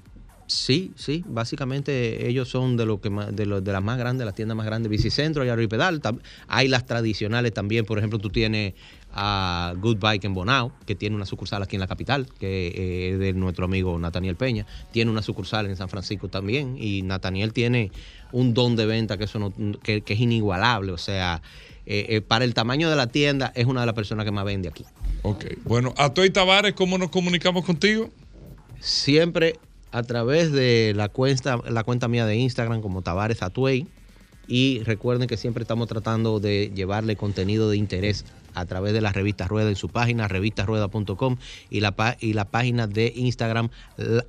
Sí, sí, básicamente ellos son de lo que más- de, lo- de las más grandes, las tiendas más grandes, Bicicentro y Aro y Pedal. Hay las tradicionales también, por ejemplo, tú tienes a Good Bike en Bonao, que tiene una sucursal aquí en la capital, que eh, es de nuestro amigo Nathaniel Peña. Tiene una sucursal en San Francisco también, y Nathaniel tiene un don de venta que, eso no- que, que es inigualable. O sea, eh, eh, para el tamaño de la tienda, es una de las personas que más vende aquí. Ok. Bueno, Atuey Tavares, ¿cómo nos comunicamos contigo? siempre a través de la cuenta, la cuenta mía de Instagram como Tavares Atuey. Y recuerden que siempre estamos tratando de llevarle contenido de interés a través de la revista Rueda en su página, revistasrueda.com y la, y la página de Instagram,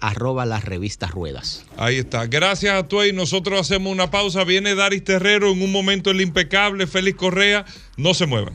arroba las revistas ruedas. Ahí está. Gracias a Tuey. Nosotros hacemos una pausa. Viene Daris Terrero en un momento el impecable Félix Correa. No se muevan.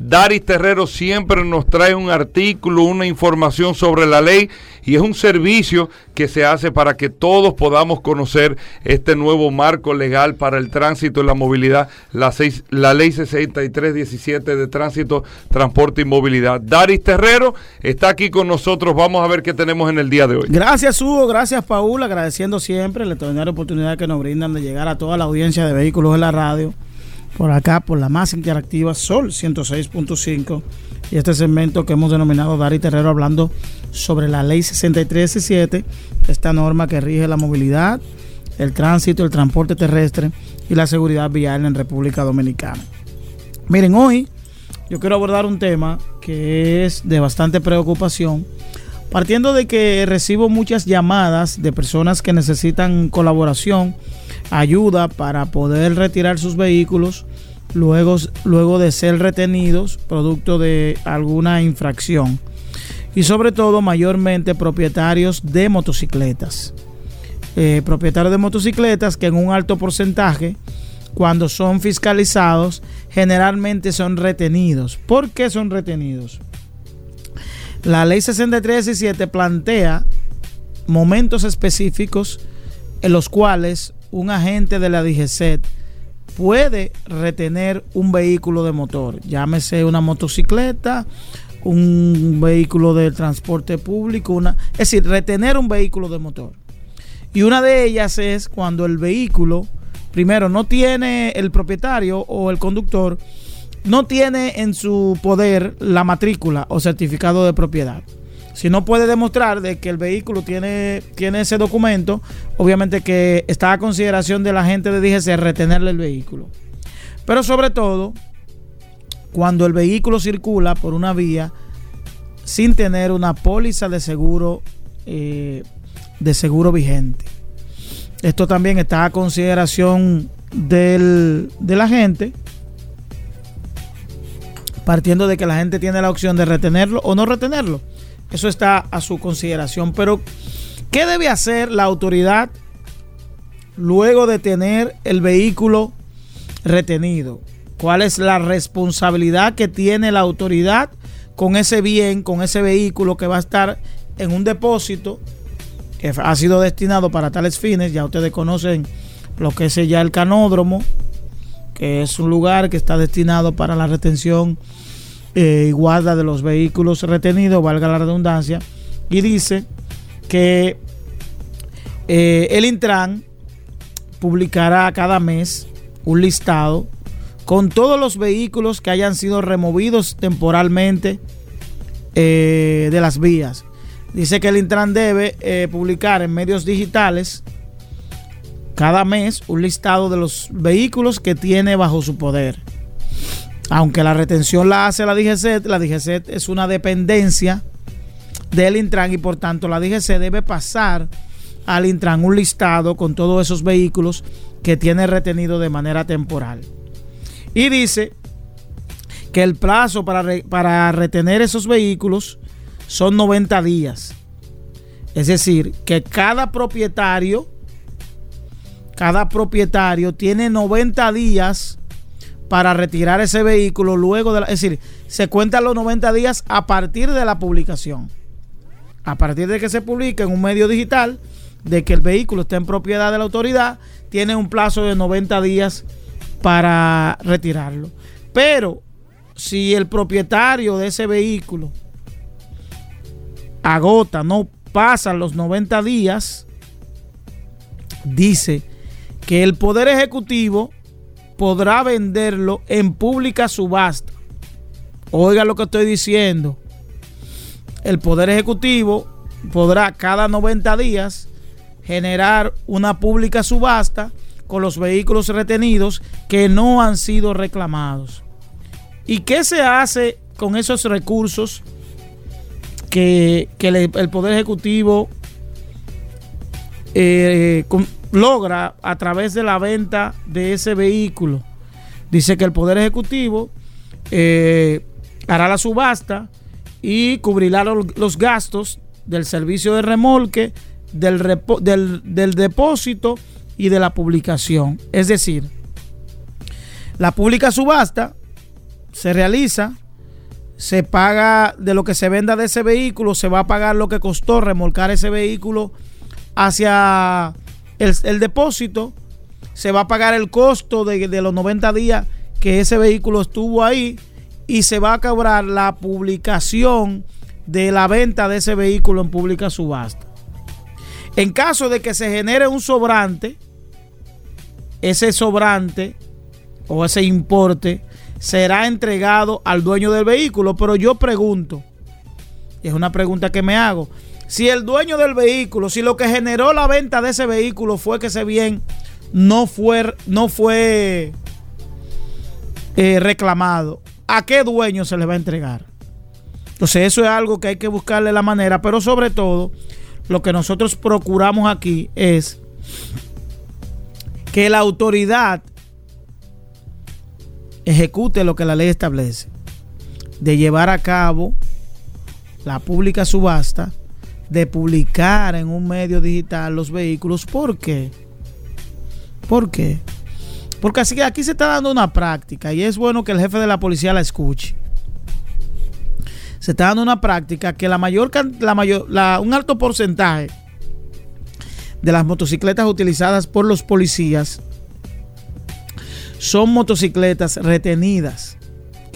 Daris Terrero siempre nos trae un artículo, una información sobre la ley y es un servicio que se hace para que todos podamos conocer este nuevo marco legal para el tránsito y la movilidad, la, seis, la ley 6317 de tránsito, transporte y movilidad. Daris Terrero está aquí con nosotros, vamos a ver qué tenemos en el día de hoy. Gracias Hugo, gracias Paul, agradeciendo siempre la extraordinaria oportunidad que nos brindan de llegar a toda la audiencia de vehículos en la radio por acá, por la más interactiva Sol 106.5 y este segmento que hemos denominado Dari Terrero hablando sobre la ley 6317, esta norma que rige la movilidad, el tránsito, el transporte terrestre y la seguridad vial en República Dominicana. Miren, hoy yo quiero abordar un tema que es de bastante preocupación, partiendo de que recibo muchas llamadas de personas que necesitan colaboración ayuda para poder retirar sus vehículos luego, luego de ser retenidos producto de alguna infracción. Y sobre todo mayormente propietarios de motocicletas. Eh, propietarios de motocicletas que en un alto porcentaje, cuando son fiscalizados, generalmente son retenidos. ¿Por qué son retenidos? La ley 6317 plantea momentos específicos en los cuales un agente de la DGCET puede retener un vehículo de motor, llámese una motocicleta, un vehículo de transporte público, una, es decir, retener un vehículo de motor. Y una de ellas es cuando el vehículo, primero, no tiene el propietario o el conductor, no tiene en su poder la matrícula o certificado de propiedad. Si no puede demostrar de que el vehículo tiene, tiene ese documento, obviamente que está a consideración de la gente de DGC retenerle el vehículo. Pero sobre todo, cuando el vehículo circula por una vía sin tener una póliza de seguro eh, de seguro vigente. Esto también está a consideración del, de la gente, partiendo de que la gente tiene la opción de retenerlo o no retenerlo. Eso está a su consideración. Pero, ¿qué debe hacer la autoridad luego de tener el vehículo retenido? ¿Cuál es la responsabilidad que tiene la autoridad con ese bien, con ese vehículo que va a estar en un depósito que ha sido destinado para tales fines? Ya ustedes conocen lo que es ya el canódromo, que es un lugar que está destinado para la retención eh, guarda de los vehículos retenidos, valga la redundancia, y dice que eh, el Intran publicará cada mes un listado con todos los vehículos que hayan sido removidos temporalmente eh, de las vías. Dice que el Intran debe eh, publicar en medios digitales cada mes un listado de los vehículos que tiene bajo su poder. Aunque la retención la hace la DGC, la DGC es una dependencia del Intran y por tanto la DGC debe pasar al Intran un listado con todos esos vehículos que tiene retenido de manera temporal. Y dice que el plazo para, para retener esos vehículos son 90 días. Es decir, que cada propietario, cada propietario tiene 90 días para retirar ese vehículo luego de la, es decir, se cuentan los 90 días a partir de la publicación. A partir de que se publique en un medio digital de que el vehículo está en propiedad de la autoridad, tiene un plazo de 90 días para retirarlo. Pero si el propietario de ese vehículo agota, no pasa los 90 días, dice que el Poder Ejecutivo podrá venderlo en pública subasta. Oiga lo que estoy diciendo. El Poder Ejecutivo podrá cada 90 días generar una pública subasta con los vehículos retenidos que no han sido reclamados. ¿Y qué se hace con esos recursos que, el Poder Ejecutivo eh, logra a través de la venta de ese vehículo. Dice que el Poder Ejecutivo eh, hará la subasta y cubrirá los gastos del servicio de remolque del, del depósito y de la publicación. Es decir, la pública subasta se realiza, se paga de lo que se venda de ese vehículo, se va a pagar lo que costó remolcar ese vehículo hacia el, depósito, se va a pagar el costo de, de los 90 días que ese vehículo estuvo ahí y se va a cobrar la publicación de la venta de ese vehículo en pública subasta. En caso de que se genere un sobrante, ese sobrante o ese importe será entregado al dueño del vehículo. Pero yo pregunto, es una pregunta que me hago, si el dueño del vehículo, si lo que generó la venta de ese vehículo fue que ese bien no fue, no fue eh, reclamado, ¿a qué dueño se le va a entregar? Entonces eso es algo que hay que buscarle la manera, pero sobre todo lo que nosotros procuramos aquí es que la autoridad ejecute lo que la ley establece, de llevar a cabo la pública subasta, de publicar en un medio digital los vehículos. ¿Por qué? ¿Por qué? Porque así que aquí se está dando una práctica y es bueno que el jefe de la policía la escuche. Se está dando una práctica que la mayor, la mayor la- un alto porcentaje de las motocicletas utilizadas por los policías son motocicletas retenidas,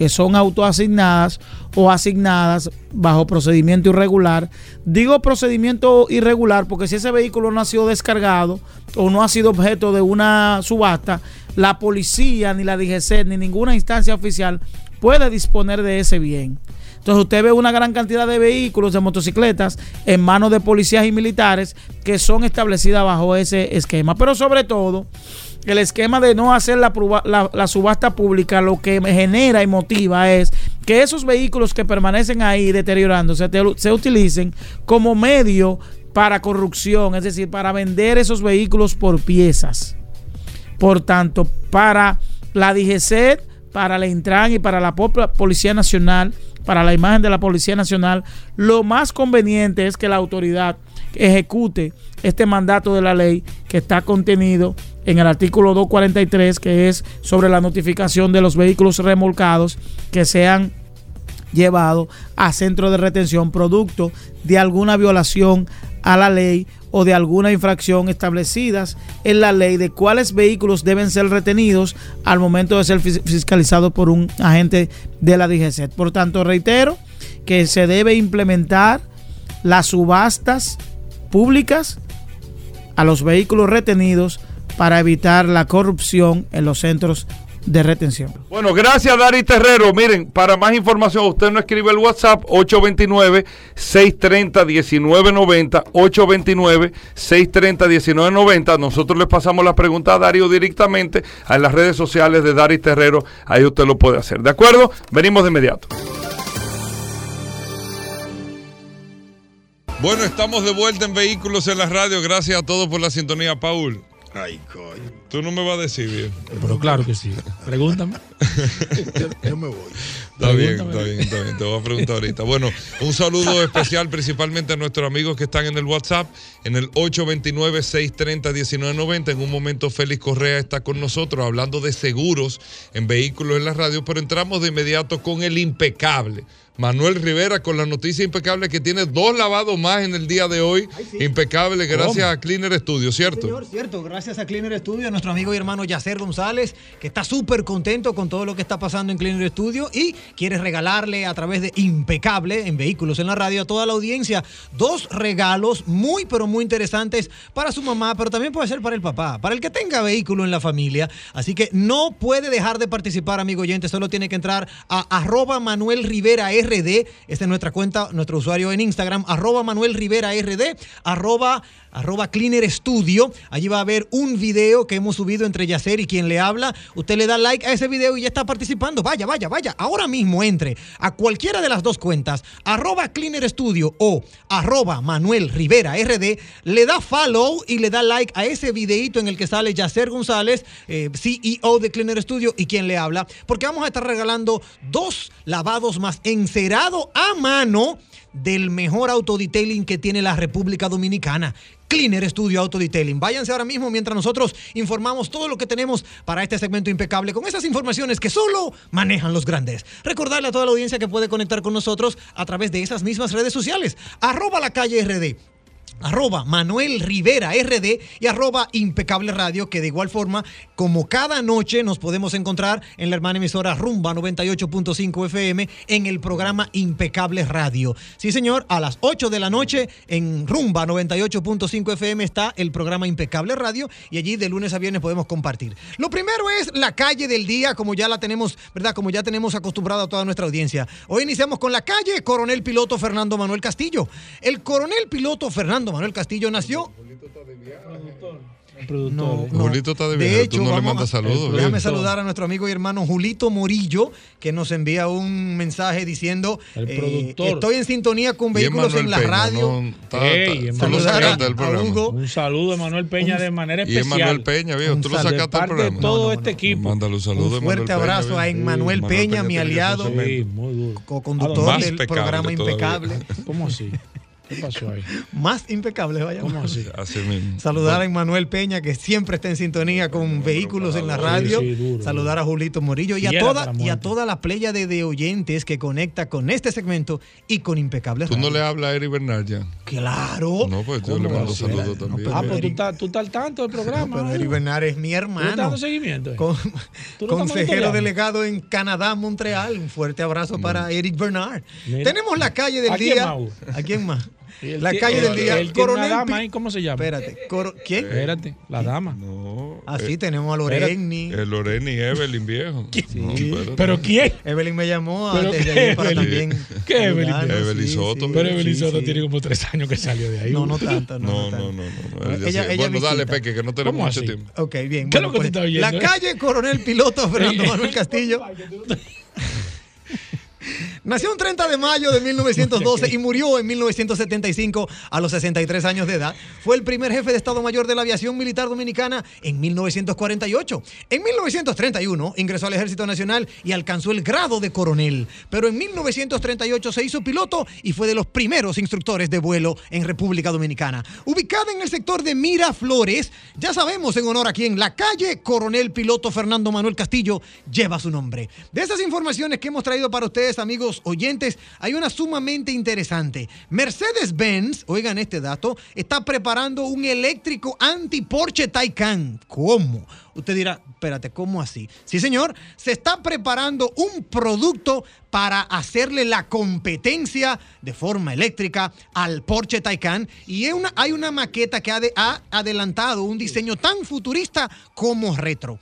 que son autoasignadas o asignadas bajo procedimiento irregular. Digo procedimiento irregular porque si ese vehículo no ha sido descargado o no ha sido objeto de una subasta, la policía, ni la DGC, ni ninguna instancia oficial puede disponer de ese bien. Entonces usted ve una gran cantidad de vehículos, de motocicletas, en manos de policías y militares que son establecidas bajo ese esquema. Pero sobre todo, el esquema de no hacer la, subasta pública lo que genera y motiva es que esos vehículos que permanecen ahí deteriorándose te- se utilicen como medio para corrupción, es decir, para vender esos vehículos por piezas. Por tanto, para la DGC, para la Intran y para la pop- Policía Nacional, para la imagen de la Policía Nacional, lo más conveniente es que la autoridad ejecute este mandato de la ley que está contenido en el artículo 243, que es sobre la notificación de los vehículos remolcados que sean llevados a centro de retención producto de alguna violación a la ley o de alguna infracción establecidas en la ley de cuáles vehículos deben ser retenidos al momento de ser fis- fiscalizados por un agente de la DGC. Por tanto, reitero que se debe implementar las subastas públicas a los vehículos retenidos para evitar la corrupción en los centros de retención. Bueno, gracias Dari Terrero. Miren, para más información, usted no escribe el WhatsApp 829-630-1990, 829-630-1990. Nosotros le pasamos la pregunta a Darío directamente a las redes sociales de Dari Terrero. Ahí usted lo puede hacer. ¿De acuerdo? Venimos de inmediato. Bueno, estamos de vuelta en Vehículos en la Radio. Gracias a todos por la sintonía, Paul. Ay, coño. Tú no me vas a decir bien. Pero claro que sí. Pregúntame. Yo, yo me voy. Está bien, está bien, está bien. Te voy a preguntar ahorita. Bueno, un saludo especial principalmente a nuestros amigos que están en el WhatsApp, en el 829-630-1990. En un momento, Félix Correa está con nosotros hablando de seguros en vehículos en la radio, pero entramos de inmediato con el impecable. Manuel Rivera con la noticia impecable que tiene dos lavados más en el día de hoy. Impecable, gracias a Cleaner Studio, ¿cierto? Señor, cierto, gracias a Cleaner Studio, nuestro amigo y hermano Yacer González, que está súper contento con todo lo que está pasando en Cleaner Studio y quiere regalarle a través de Impecable en Vehículos en la Radio a toda la audiencia dos regalos muy, pero muy interesantes para su mamá, pero también puede ser para el papá, para el que tenga vehículo en la familia. Así que no puede dejar de participar, amigo oyente, solo tiene que entrar a arroba Manuel Rivera RD, esta es nuestra cuenta, nuestro usuario en Instagram, arroba Manuel Rivera RD, arroba, arroba Cleaner Studio. Allí va a haber un video que hemos subido entre Yacer y quien le habla. Usted le da like a ese video y ya está participando. Vaya, vaya, vaya. Ahora mismo entre a cualquiera de las dos cuentas, arroba Cleaner Studio o arroba Manuel Rivera RD, le da follow y le da like a ese videito en el que sale Yacer González, eh, CEO de Cleaner Studio y quien le habla, porque vamos a estar regalando dos lavados más encerado a mano del mejor autodetailing que tiene la República Dominicana. Cleaner Studio Auto Detailing. Váyanse ahora mismo mientras nosotros informamos todo lo que tenemos para este segmento impecable con esas informaciones que solo manejan los grandes. Recordarle a toda la audiencia que puede conectar con nosotros a través de esas mismas redes sociales. Arroba la calle RD arroba Manuel Rivera RD y arroba Impecable Radio, que de igual forma, como cada noche nos podemos encontrar en la hermana emisora Rumba 98.5 FM en el programa Impecable Radio. Sí, señor, a las 8 de la noche en Rumba 98.5 FM está el programa Impecable Radio y allí de lunes a viernes podemos compartir. Lo primero es la calle del día, como ya la tenemos, ¿verdad? Como ya tenemos acostumbrado a toda nuestra audiencia. Hoy iniciamos con la calle Coronel Piloto Fernando Manuel Castillo. El Coronel Piloto Fernando Manuel Castillo nació. No, no. Julito está de De viaje, hecho, tú no le mandas a- saludos. Déjame ¿eh? saludar a nuestro amigo y hermano Julito Morillo, que nos envía un mensaje diciendo: El eh. Estoy en sintonía con Y vehículos en la Peña, radio. no, está- Ey, está- tú lo sacaste del programa. Hugo. Un saludo a Manuel Peña de manera Y especial. Emanuel Peña, viejo, tú lo Un de sacaste del parte de programa. todo No, no, este no. equipo. Mándale un saludo. Un fuerte Emanuel Peña, abrazo viejo. a Emmanuel Manuel Peña, mi tiene que aliado. ser Sí, su muy duro. Co-conductor del programa. Impecable. ¿Cómo así? ¿Qué pasó ahí? Más impecable, vaya. ¿Cómo así? Así mismo. Saludar a Emmanuel Peña, que siempre está en sintonía con vehículos en la radio. Sí, sí, duro, Saludar a Julito Morillo y a, toda, y a toda la playa de, de oyentes que conecta con este segmento y con Impecable ¿Tú no le hablas a Eric Bernal ya? Claro. No, pues yo ¿Cómo le mando saludos No, también. pero Ah, pues tú estás, tú estás al tanto del programa. Pero ¿no? Eric Bernal es mi ¿Tú le estás hermano. dando seguimiento? eh? Con- ¿Tú no consejero delegado en Canadá, Montreal. Un fuerte abrazo para Eric Bernard. Mira. Tenemos la calle del ¿A quién día. más? ¿A quién más? La calle del día. una Coronel dama Pi- ahí, ¿Cómo se llama? Espérate. Coro- ¿Quién? Espérate, la dama. No. Así eh, tenemos a Loreni. Lorena y Evelyn, viejo. No. ¿Pero quién? Evelyn me llamó ¿Pero antes de qué ayer para Evelyn? también. ¿Qué Evelyn? Evelyn sí, Soto. sí, Pero Evelyn sí, Soto sí. tiene como tres años que salió de ahí. No, no tanto, no. No, no, no, no. no. Ella- Ella sí. ella bueno, dale. Peque, que no tenemos ¿Cómo mucho así? tiempo. Ok, bien. ¿Qué es lo que tú pues, estás oyendo, La calle Coronel Piloto Fernando Manuel Castillo. Nació un 30 de mayo de 1912 y murió en 1975 a los 63 años de edad. Fue el primer jefe de Estado Mayor de la Aviación Militar Dominicana en 1948. En 1931 ingresó al Ejército Nacional y alcanzó el grado de coronel. Pero en 1938 se hizo piloto y fue de los primeros instructores de vuelo en República Dominicana. Ubicada en el sector de Miraflores, ya sabemos en honor a quién, la calle Coronel Piloto Fernando Manuel Castillo lleva su nombre. De esas informaciones que hemos traído para ustedes, amigos oyentes, hay una sumamente interesante. Mercedes-Benz, oigan este dato, está preparando un eléctrico anti-Porsche Taycan. ¿Cómo? Usted dirá, espérate, ¿cómo así? Sí, señor, se está preparando un producto para hacerle la competencia de forma eléctrica al Porsche Taycan y una- hay una maqueta que ha, de- ha adelantado un diseño tan futurista como retro.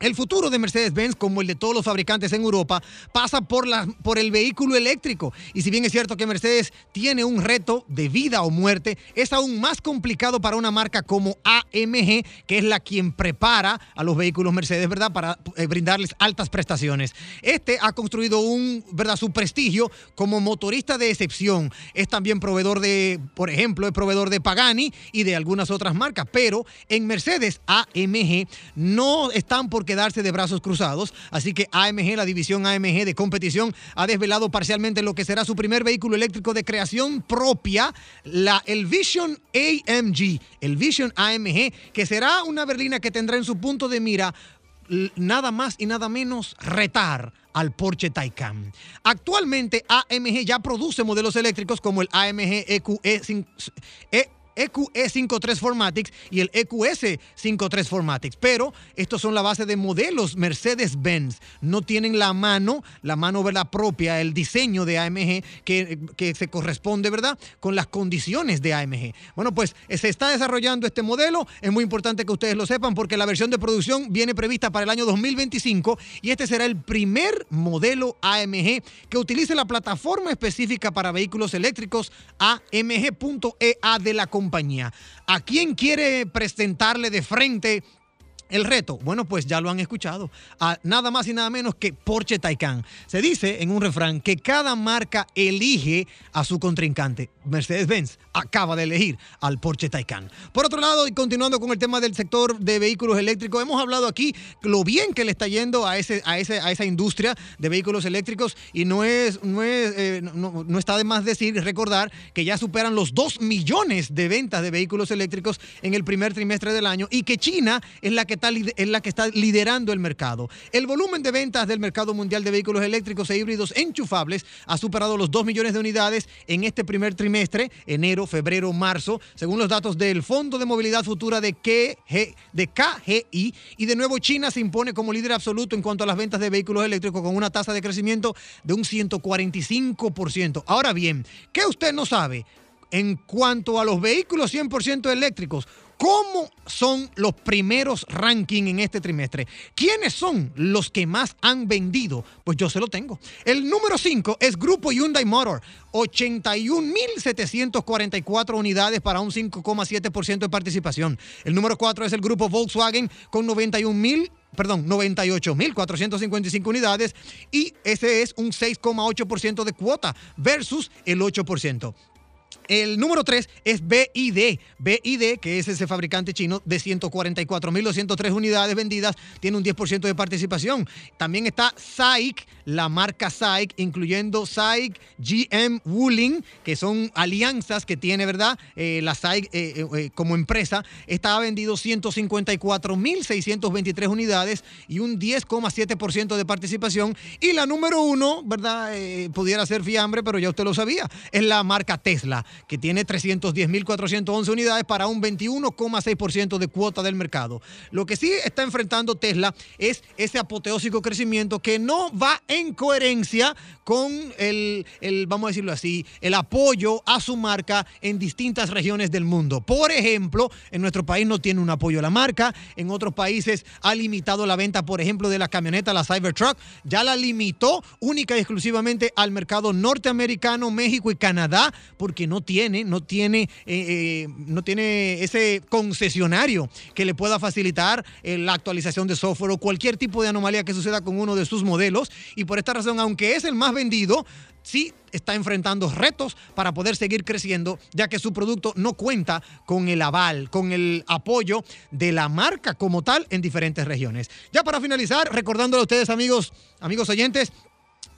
El futuro de Mercedes-Benz, como el de todos los fabricantes en Europa, pasa por, la, por el vehículo eléctrico. Y si bien es cierto que Mercedes tiene un reto de vida o muerte, es aún más complicado para una marca como AMG, que es la quien prepara a los vehículos Mercedes, ¿verdad? Para eh, brindarles altas prestaciones. Este ha construido un, ¿verdad? Su prestigio como motorista de excepción. Es también proveedor de, por ejemplo, es proveedor de Pagani y de algunas otras marcas. Pero en Mercedes AMG no están por quedarse de brazos cruzados. Así que AMG, la división AMG de competición, ha desvelado parcialmente lo que será su primer vehículo eléctrico de creación propia, la, el Vision AMG, el Vision AMG, que será una berlina que tendrá en su punto de mira nada más y nada menos retar al Porsche Taycan. Actualmente AMG ya produce modelos eléctricos como el AMG EQE 5 EQE53 Formatics y el E EQS 53 Formatics, pero estos son la base de modelos Mercedes-Benz. No tienen la mano, la mano ¿verdad? propia, el diseño de AMG que, que se corresponde, ¿verdad?, con las condiciones de AMG. Bueno, pues se está desarrollando este modelo. Es muy importante que ustedes lo sepan porque la versión de producción viene prevista para el año 2025 y este será el primer modelo AMG que utilice la plataforma específica para vehículos eléctricos AMG.EA E de la compañía. ¿A quién quiere presentarle de frente El reto, bueno, pues ya lo han escuchado. A nada más y nada menos que Porsche Taycan. Se dice en un refrán que cada marca elige a su contrincante. Mercedes-Benz acaba de elegir al Porsche Taycan. Por otro lado, y continuando con el tema del sector de vehículos eléctricos, hemos hablado aquí lo bien que le está yendo a, ese, a, ese, a esa industria de vehículos eléctricos y no, es, no, es, eh, no, está de más decir recordar que ya superan los 2 millones de ventas de vehículos eléctricos en el primer trimestre del año y que China es la que está, es la que está liderando el mercado. El volumen de ventas del mercado mundial de vehículos eléctricos e híbridos enchufables ha superado los 2 millones de unidades en este primer trimestre, enero, febrero, marzo, según los datos del Fondo de Movilidad Futura de, de KGI. Y de nuevo China se impone como líder absoluto en cuanto a las ventas de vehículos eléctricos con una tasa de crecimiento de un 145%. Ahora bien, ¿qué usted no sabe? En cuanto a los vehículos 100% eléctricos, ¿Cómo son los primeros rankings en este trimestre? ¿Quiénes son los que más han vendido? Pues yo se lo tengo. El número 5 es Grupo Hyundai Motor, 81.744 unidades para un 5,7% de participación. El número 4 es el Grupo Volkswagen con 91.000 perdón, 98.455 unidades y ese es un 6,8% de cuota versus el 8%. El número 3 es BID. BID, que es ese fabricante chino de 144.203 unidades vendidas, tiene un 10% de participación. También está SAIC, la marca SAIC, incluyendo SAIC, GM, Wuling, que son alianzas que tiene, ¿verdad? Eh, la SAIC eh, eh, como empresa. Esta ha vendido 154.623 unidades y un 10,7% de participación. Y la número uno, ¿verdad? pudiera ser fiambre, pero ya usted lo sabía. Es la marca Tesla que tiene 310.411 unidades para un 21,6% de cuota del mercado. Lo que sí está enfrentando Tesla es ese apoteósico crecimiento que no va en coherencia con el, el, vamos a decirlo así, el apoyo a su marca en distintas regiones del mundo. Por ejemplo, en nuestro país no tiene un apoyo a la marca, en otros países ha limitado la venta, por ejemplo, de la camioneta, la Cybertruck, ya la limitó única y exclusivamente al mercado norteamericano, México y Canadá, porque no tiene, no tiene, eh, eh, no tiene ese concesionario que le pueda facilitar eh, la actualización de software o cualquier tipo de anomalía que suceda con uno de sus modelos. Y por esta razón, aunque es el más vendido, sí está enfrentando retos para poder seguir creciendo, ya que su producto no cuenta con el aval, con el apoyo de la marca como tal en diferentes regiones. Ya para finalizar, recordándole a ustedes, amigos, amigos oyentes,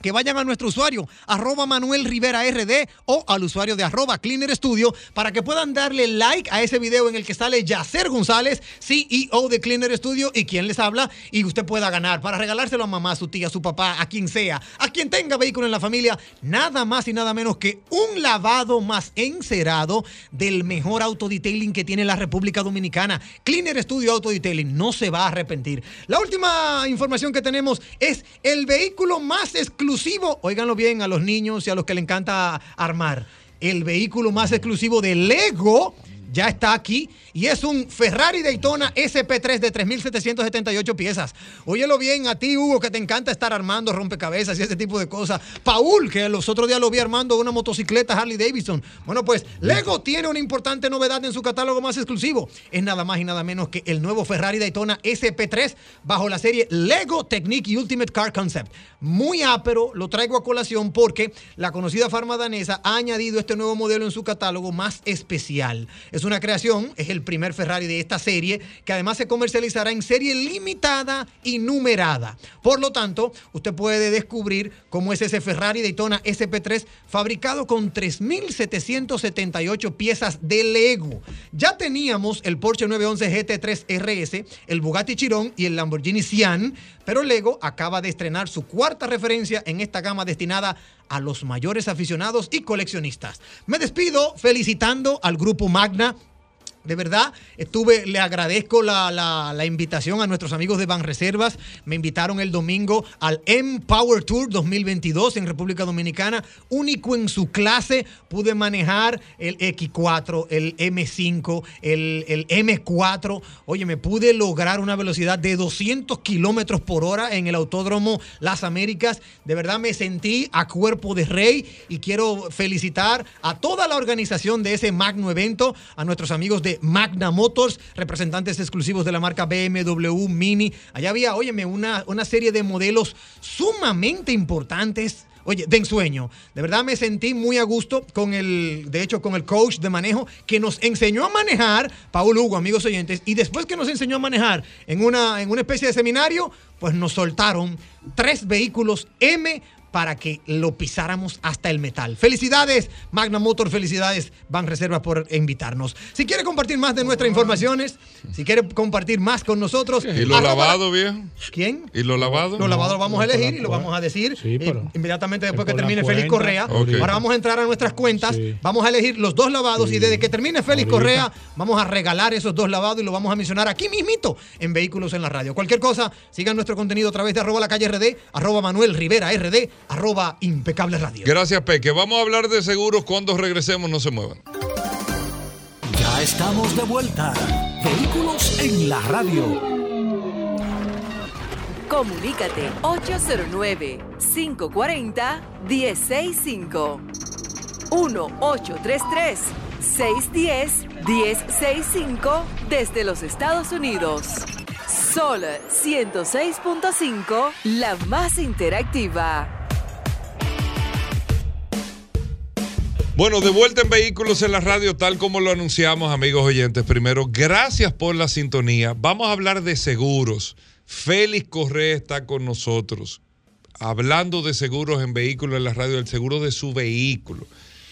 que vayan a nuestro usuario, arroba Manuel Rivera RD o al usuario de arroba Cleaner Studio para que puedan darle like a ese video en el que sale Yacer González, CEO de Cleaner Studio y quien les habla y usted pueda ganar para regalárselo a mamá, a su tía, a su papá, a quien sea, a quien tenga vehículo en la familia, nada más y nada menos que un lavado más encerado del mejor autodetailing que tiene la República Dominicana. Cleaner Studio Auto Detailing no se va a arrepentir. La última información que tenemos es el vehículo más exclusivo, óiganlo bien a los niños y a los que le encanta armar, el vehículo más exclusivo de Lego ya está aquí y es un Ferrari Daytona SP3 de 3.778 piezas. Óyelo bien a ti, Hugo, que te encanta estar armando rompecabezas y ese tipo de cosas. Paul, que los otros días lo vi armando una motocicleta Harley Davidson. Bueno, pues Lego tiene una importante novedad en su catálogo más exclusivo. Es nada más y nada menos que el nuevo Ferrari Daytona SP3 bajo la serie Lego Technique Ultimate Car Concept. Muy ápero, lo traigo a colación porque la conocida farma danesa ha añadido este nuevo modelo en su catálogo más especial. Es una creación, es el primer Ferrari de esta serie, que además se comercializará en serie limitada y numerada. Por lo tanto, usted puede descubrir cómo es ese Ferrari Daytona SP3 fabricado con 3.778 piezas de Lego. Ya teníamos el Porsche 911 GT3 RS, el Bugatti Chiron y el Lamborghini Sian, pero Lego acaba de estrenar su cuarta referencia en esta gama destinada a los mayores aficionados y coleccionistas. Me despido felicitando al grupo Magna de verdad, estuve, le agradezco la, la, invitación a nuestros amigos de Banreservas. Me invitaron el domingo al M-Power Tour 2022 en República Dominicana. Único en su clase. Pude manejar el X4, el M5, el, el M4. Oye, me pude lograr una velocidad de 200 kilómetros por hora en el Autódromo Las Américas. De verdad me sentí a cuerpo de rey y quiero felicitar a toda la organización de ese magno evento, a nuestros amigos de Magna Motors, representantes exclusivos de la marca BMW Mini. Allá había, óyeme, una, una serie de modelos sumamente importantes. Oye, de ensueño. De verdad me sentí muy a gusto con el, de hecho, con el coach de manejo que nos enseñó a manejar, Paul Hugo, amigos oyentes, y después que nos enseñó a manejar en una, en una especie de seminario, pues nos soltaron tres vehículos M para que lo pisáramos hasta el metal. Felicidades, Magna Motor, felicidades, Van Reservas por invitarnos. Si quiere compartir más de nuestras informaciones, si quiere compartir más con nosotros. ¿Y lo lavado, viejo? ¿Quién? ¿Y lo lavado? Los lavados lo vamos a no, elegir y lo vamos a decir Sí, pero- inmediatamente después que termine Félix. Correa. Ahora vamos a entrar a nuestras cuentas, Sí. vamos a elegir los dos lavados y desde que termine Félix Ahorita. Correa vamos a regalar esos dos lavados y lo vamos a mencionar aquí mismito en Vehículos en la Radio. Cualquier cosa, sigan nuestro contenido a través de arroba la calle RD, arroba Manuel Rivera RD, arroba impecable radio. Gracias, Peque. Vamos a hablar de seguros cuando regresemos. No se muevan. Ya estamos de vuelta. Vehículos en la radio. Comunícate 809-540-1065. 1-833-610-1065 desde los Estados Unidos. Sol 106.5, la más interactiva. Bueno, de vuelta en Vehículos en la Radio, tal como lo anunciamos, amigos oyentes. Primero, gracias por la sintonía. Vamos a hablar de seguros. Félix Correa está con nosotros, hablando de seguros en Vehículos en la Radio, el seguro de su vehículo.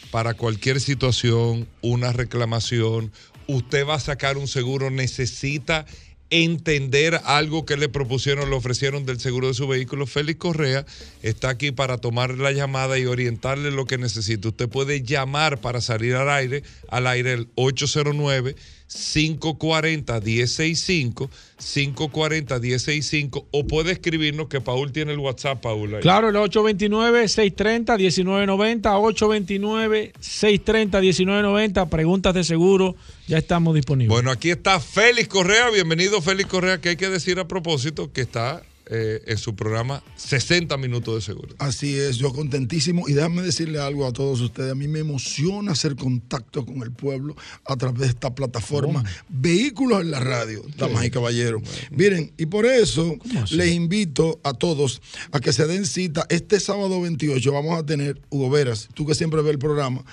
Para cualquier situación, una reclamación, usted va a sacar un seguro, necesita entender algo que le propusieron, le ofrecieron del seguro de su vehículo. Félix Correa está aquí para tomar la llamada y orientarle lo que necesita. Usted puede llamar para salir al aire, al aire el 809 540 1065 540 1065 o puede escribirnos que Paul tiene el WhatsApp, Paul. ahí. Claro, el 829-630-1990, 829-630-1990, preguntas de seguro, ya estamos disponibles. Bueno, aquí está Félix Correa. Bienvenido, Félix Correa, que hay que decir a propósito que está eh, en su programa 60 minutos de seguro. Así es, yo contentísimo. Y déjame decirle algo a todos ustedes. A mí me emociona hacer contacto con el pueblo a través de esta plataforma. Vehículos en la radio, damas y caballeros. Miren, y por eso les invito a todos a que se den cita. Este sábado 28 vamos a tener, Hugo Veras, tú que siempre ves el programa,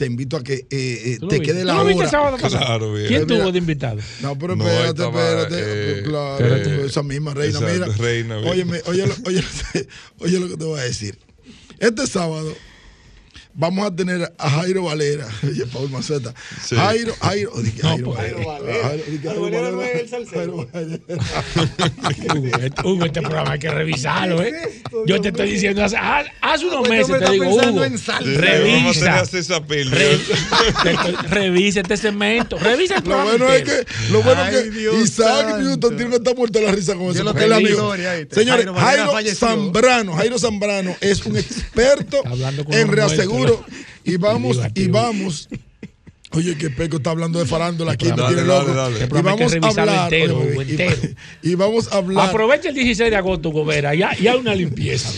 te invito a que eh, eh, ¿Tú lo te viste? quede ¿Tú la lo viste el hora. sábado pasado? Claro, bien. ¿Quién tuvo de invitado? No, pero No, espérate, estaba, espérate. eh, claro, eh, esa misma reina. exacto, mira, reina, bien. óyeme, oye, lo- oye, oye lo que te voy a decir. Este sábado vamos a tener a Jairo Valera. Oye, Paul Maceta. Sí. Jairo, Jairo, dije, Jairo, pues, Valera. Jairo, dije, Jairo Valera. Jairo Valera. Hugo, este, Hugo, este programa hay que revisarlo, ¿eh? Yo te estoy diciendo, hace, haz, hace unos Pues meses te digo, pensando Hugo, revisa, a César Pil. re- te estoy- revisa este segmento, revisa el Lo programa bueno es que, lo bueno es que Isaac. Newton tiene que estar muerto de la risa con eso. lo en amigo. Señores, Jairo. Zambrano, Jairo Zambrano es un experto Está hablando con en los Y vamos, y vamos. Oye, que Peco está hablando de farándula aquí, me Dale, tiene dale, loco. dale. Y vamos a hablar. entero, oye, y- entero. Y vamos a hablar. Aprovecha el 16 de agosto, Gobera, ya, ya hay una limpieza,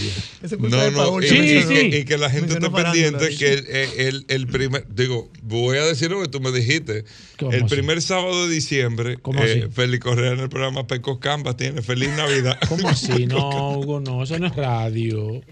No, no, y, que Sí, y sí. que, y que la gente esté pendiente que el, el- el primer, digo, voy a decir lo que tú me dijiste. ¿Cómo El así? primer sábado de diciembre, ¿Cómo eh, así? Félix Correa en el programa Pecos Canvas tiene Feliz Navidad. ¿Cómo así? No, Hugo, no, eso no es radio.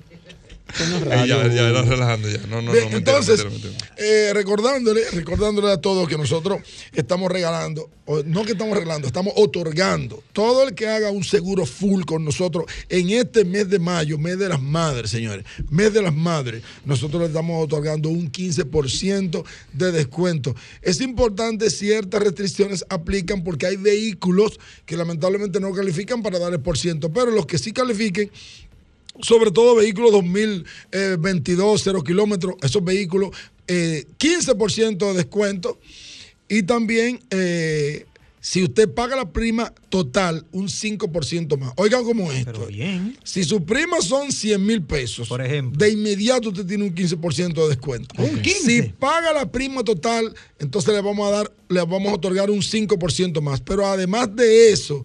Ya, ya relajando ya. No, no, Bien, no, mentira, entonces, mentira, mentira. eh, recordándole, recordándole a todos que nosotros estamos regalando, no que estamos regalando, estamos otorgando. Todo el que haga un seguro full con nosotros en este mes de mayo, mes de las madres, señores, mes de las madres, nosotros le estamos otorgando un 15% de descuento. Es importante, ciertas restricciones aplican porque hay vehículos que lamentablemente no califican para dar el por ciento, pero los que sí califiquen sobre todo vehículos 2022, 0 kilómetros, esos vehículos, eh, 15% de descuento. Y también, eh, si usted paga la prima total, un 5% más. Oigan cómo es esto. Pero bien. Si su prima son 100 mil pesos, Por ejemplo. de inmediato usted tiene un 15% de descuento. ¿Un 15? Si paga la prima total, entonces le vamos a dar, le vamos a otorgar un 5% más. Pero además de eso,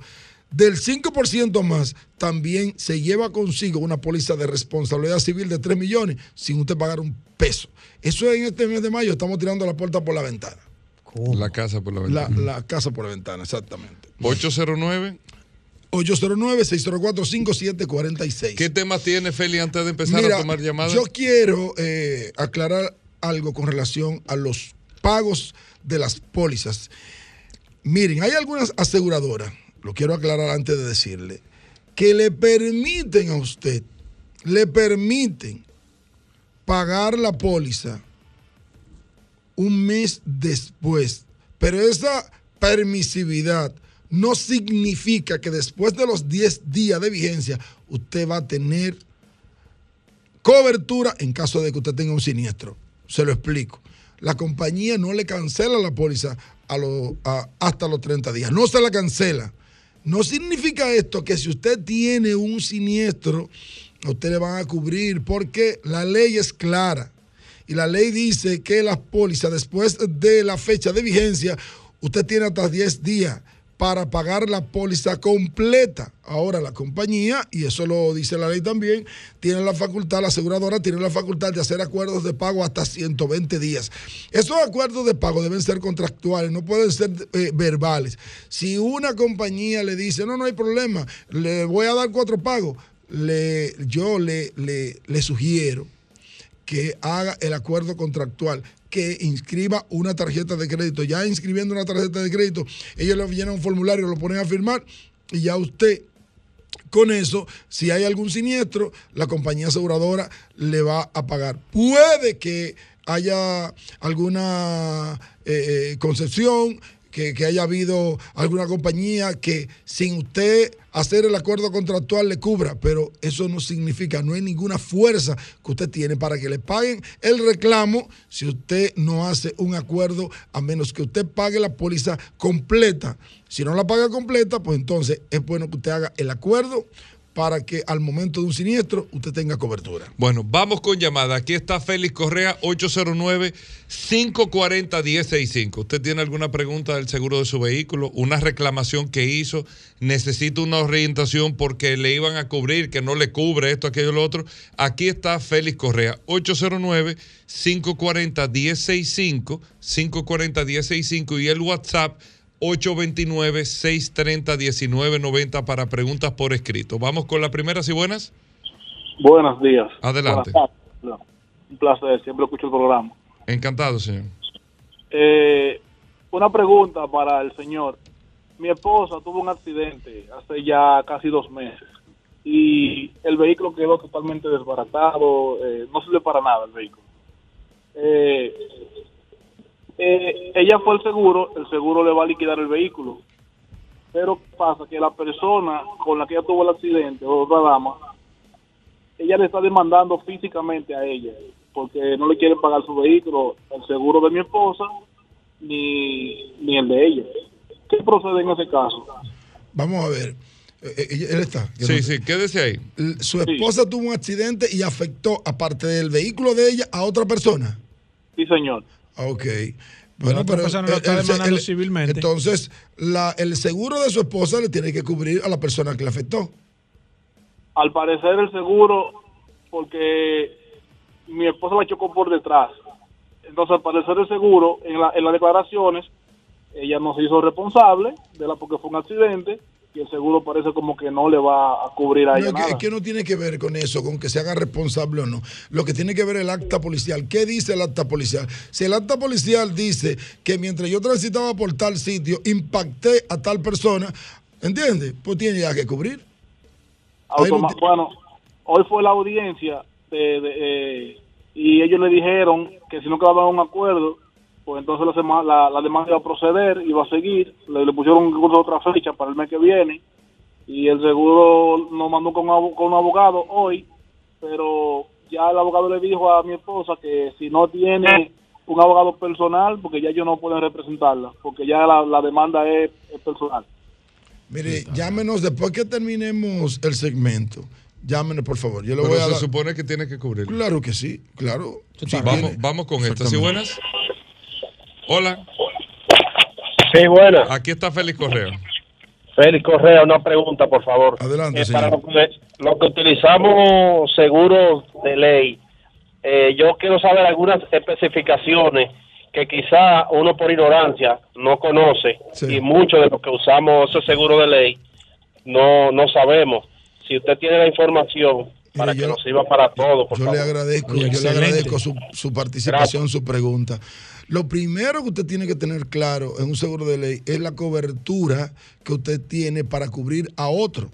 del 5% más, también se lleva consigo una póliza de responsabilidad civil de 3 millones sin usted pagar un peso. Eso en este mes de mayo estamos tirando la puerta por la ventana. La casa por la La, ventana. la casa por la ventana, exactamente. 809. 809-604-5746. ¿Qué temas tiene Feli antes de empezar Mira, a tomar llamadas? Yo quiero eh, aclarar algo con relación a los pagos de las pólizas. Miren, hay algunas aseguradoras, lo quiero aclarar antes de decirle, que le permiten a usted, le permiten pagar la póliza un mes después. Pero esa permisividad no significa que después de los 10 días de vigencia usted va a tener cobertura en caso de que usted tenga un siniestro. Se lo explico. La compañía no le cancela la póliza hasta los 30 días. No se la cancela. No significa esto que si usted tiene un siniestro, a usted le van a cubrir porque la ley es clara. Y la ley dice que las pólizas después de la fecha de vigencia, usted tiene hasta 10 días para pagar la póliza completa. Ahora la compañía, y eso lo dice la ley también, tiene la facultad, la aseguradora tiene la facultad de hacer acuerdos de pago hasta 120 días. Esos acuerdos de pago deben ser contractuales, no pueden ser eh, verbales. Si una compañía le dice, no, no hay problema, le voy a dar cuatro pagos, le, yo le, sugiero que haga el acuerdo contractual, que inscriba una tarjeta de crédito. Ya inscribiendo una tarjeta de crédito, ellos le llenan un formulario, lo ponen a firmar y ya usted con eso, si hay algún siniestro, la compañía aseguradora le va a pagar. Puede que haya alguna eh, eh, concepción, que, que haya habido alguna compañía que sin usted hacer el acuerdo contractual le cubra, pero eso no significa, no hay ninguna fuerza que usted tiene para que le paguen el reclamo si usted no hace un acuerdo, a menos que usted pague la póliza completa. Si no la paga completa, pues entonces es bueno que usted haga el acuerdo para que al momento de un siniestro usted tenga cobertura. Bueno, vamos con llamada. Aquí está Félix Correa, 809-540-1065. ¿Usted tiene alguna pregunta del seguro de su vehículo? ¿Una reclamación que hizo? ¿Necesita una orientación porque le iban a cubrir, que no le cubre esto, aquello, lo otro? Aquí está Félix Correa, 809-540-1065, 540-1065 y el WhatsApp 829-630-1990 para preguntas por escrito. Vamos con la primera, si buenas. Buenos días. Adelante. Buenas Un placer, siempre escucho el programa. Encantado, señor. Eh, una pregunta para el señor. Mi esposa tuvo un accidente hace ya casi dos meses y el vehículo quedó totalmente desbaratado, eh, no sirve para nada el vehículo. Eh, eh, ella fue al seguro, el seguro le va a liquidar el vehículo, pero ¿qué pasa que la persona con la que ella tuvo el accidente, otra dama, ella le está demandando físicamente a ella porque no le quieren pagar su vehículo, el seguro de mi esposa ni, ni el de ella. ¿Qué procede en ese caso? Vamos a ver. Eh, eh, él está. Sí, no- sí, quédese ahí. Su esposa tuvo un accidente y afectó, aparte del vehículo de ella, a otra persona. Sí, señor. Ok. La Bueno, otra pero persona lo el- está el- demandando el- civilmente. Entonces, la, el seguro de su esposa le tiene que cubrir a la persona que le afectó. Al parecer el seguro, porque mi esposa la chocó por detrás. Entonces, al parecer el seguro, en, la- en las declaraciones, ella no se hizo responsable de la porque fue un accidente y el seguro parece como que no le va a cubrir a ella es, que, nada. es que no tiene que ver con eso, con que se haga responsable o no. Lo que tiene que ver es el acta policial. ¿Qué dice el acta policial? Si el acta policial dice que mientras yo transitaba por tal sitio, impacté a tal persona, ¿entiendes? Pues tiene ya que cubrir. No ti- bueno, hoy fue la audiencia de- de, eh, y ellos le dijeron que si no quedaba un acuerdo, pues entonces la, la, la demanda iba a proceder, iba a seguir, le, le pusieron incluso otra fecha para el mes que viene y el seguro nos mandó con, con un abogado hoy, pero ya el abogado le dijo a mi esposa que si no tiene un abogado personal, porque ya ellos no pueden representarla, porque ya la, la demanda es, es personal. Mire, llámenos después que terminemos el segmento. Llámenos, por favor. Yo le Pero voy a se dar- supone que tiene que cubrir. Claro que sí, claro. Sí, vamos, vamos con esta. ¿Sí buenas? Hola. Sí, buenas. Aquí está Félix Correa. Félix Correa, una pregunta, por favor. Adelante, Eh, señor. para lo que, lo que utilizamos seguros de ley, eh, yo quiero saber algunas especificaciones que quizá uno por ignorancia no conoce y muchos de los que usamos ese seguro de ley no, no sabemos. Si usted tiene la información para que nos sirva para todos, por Yo favor. le agradezco, yo le agradezco su, su participación, su pregunta. Lo primero que usted tiene que tener claro en un seguro de ley es la cobertura que usted tiene para cubrir a otro.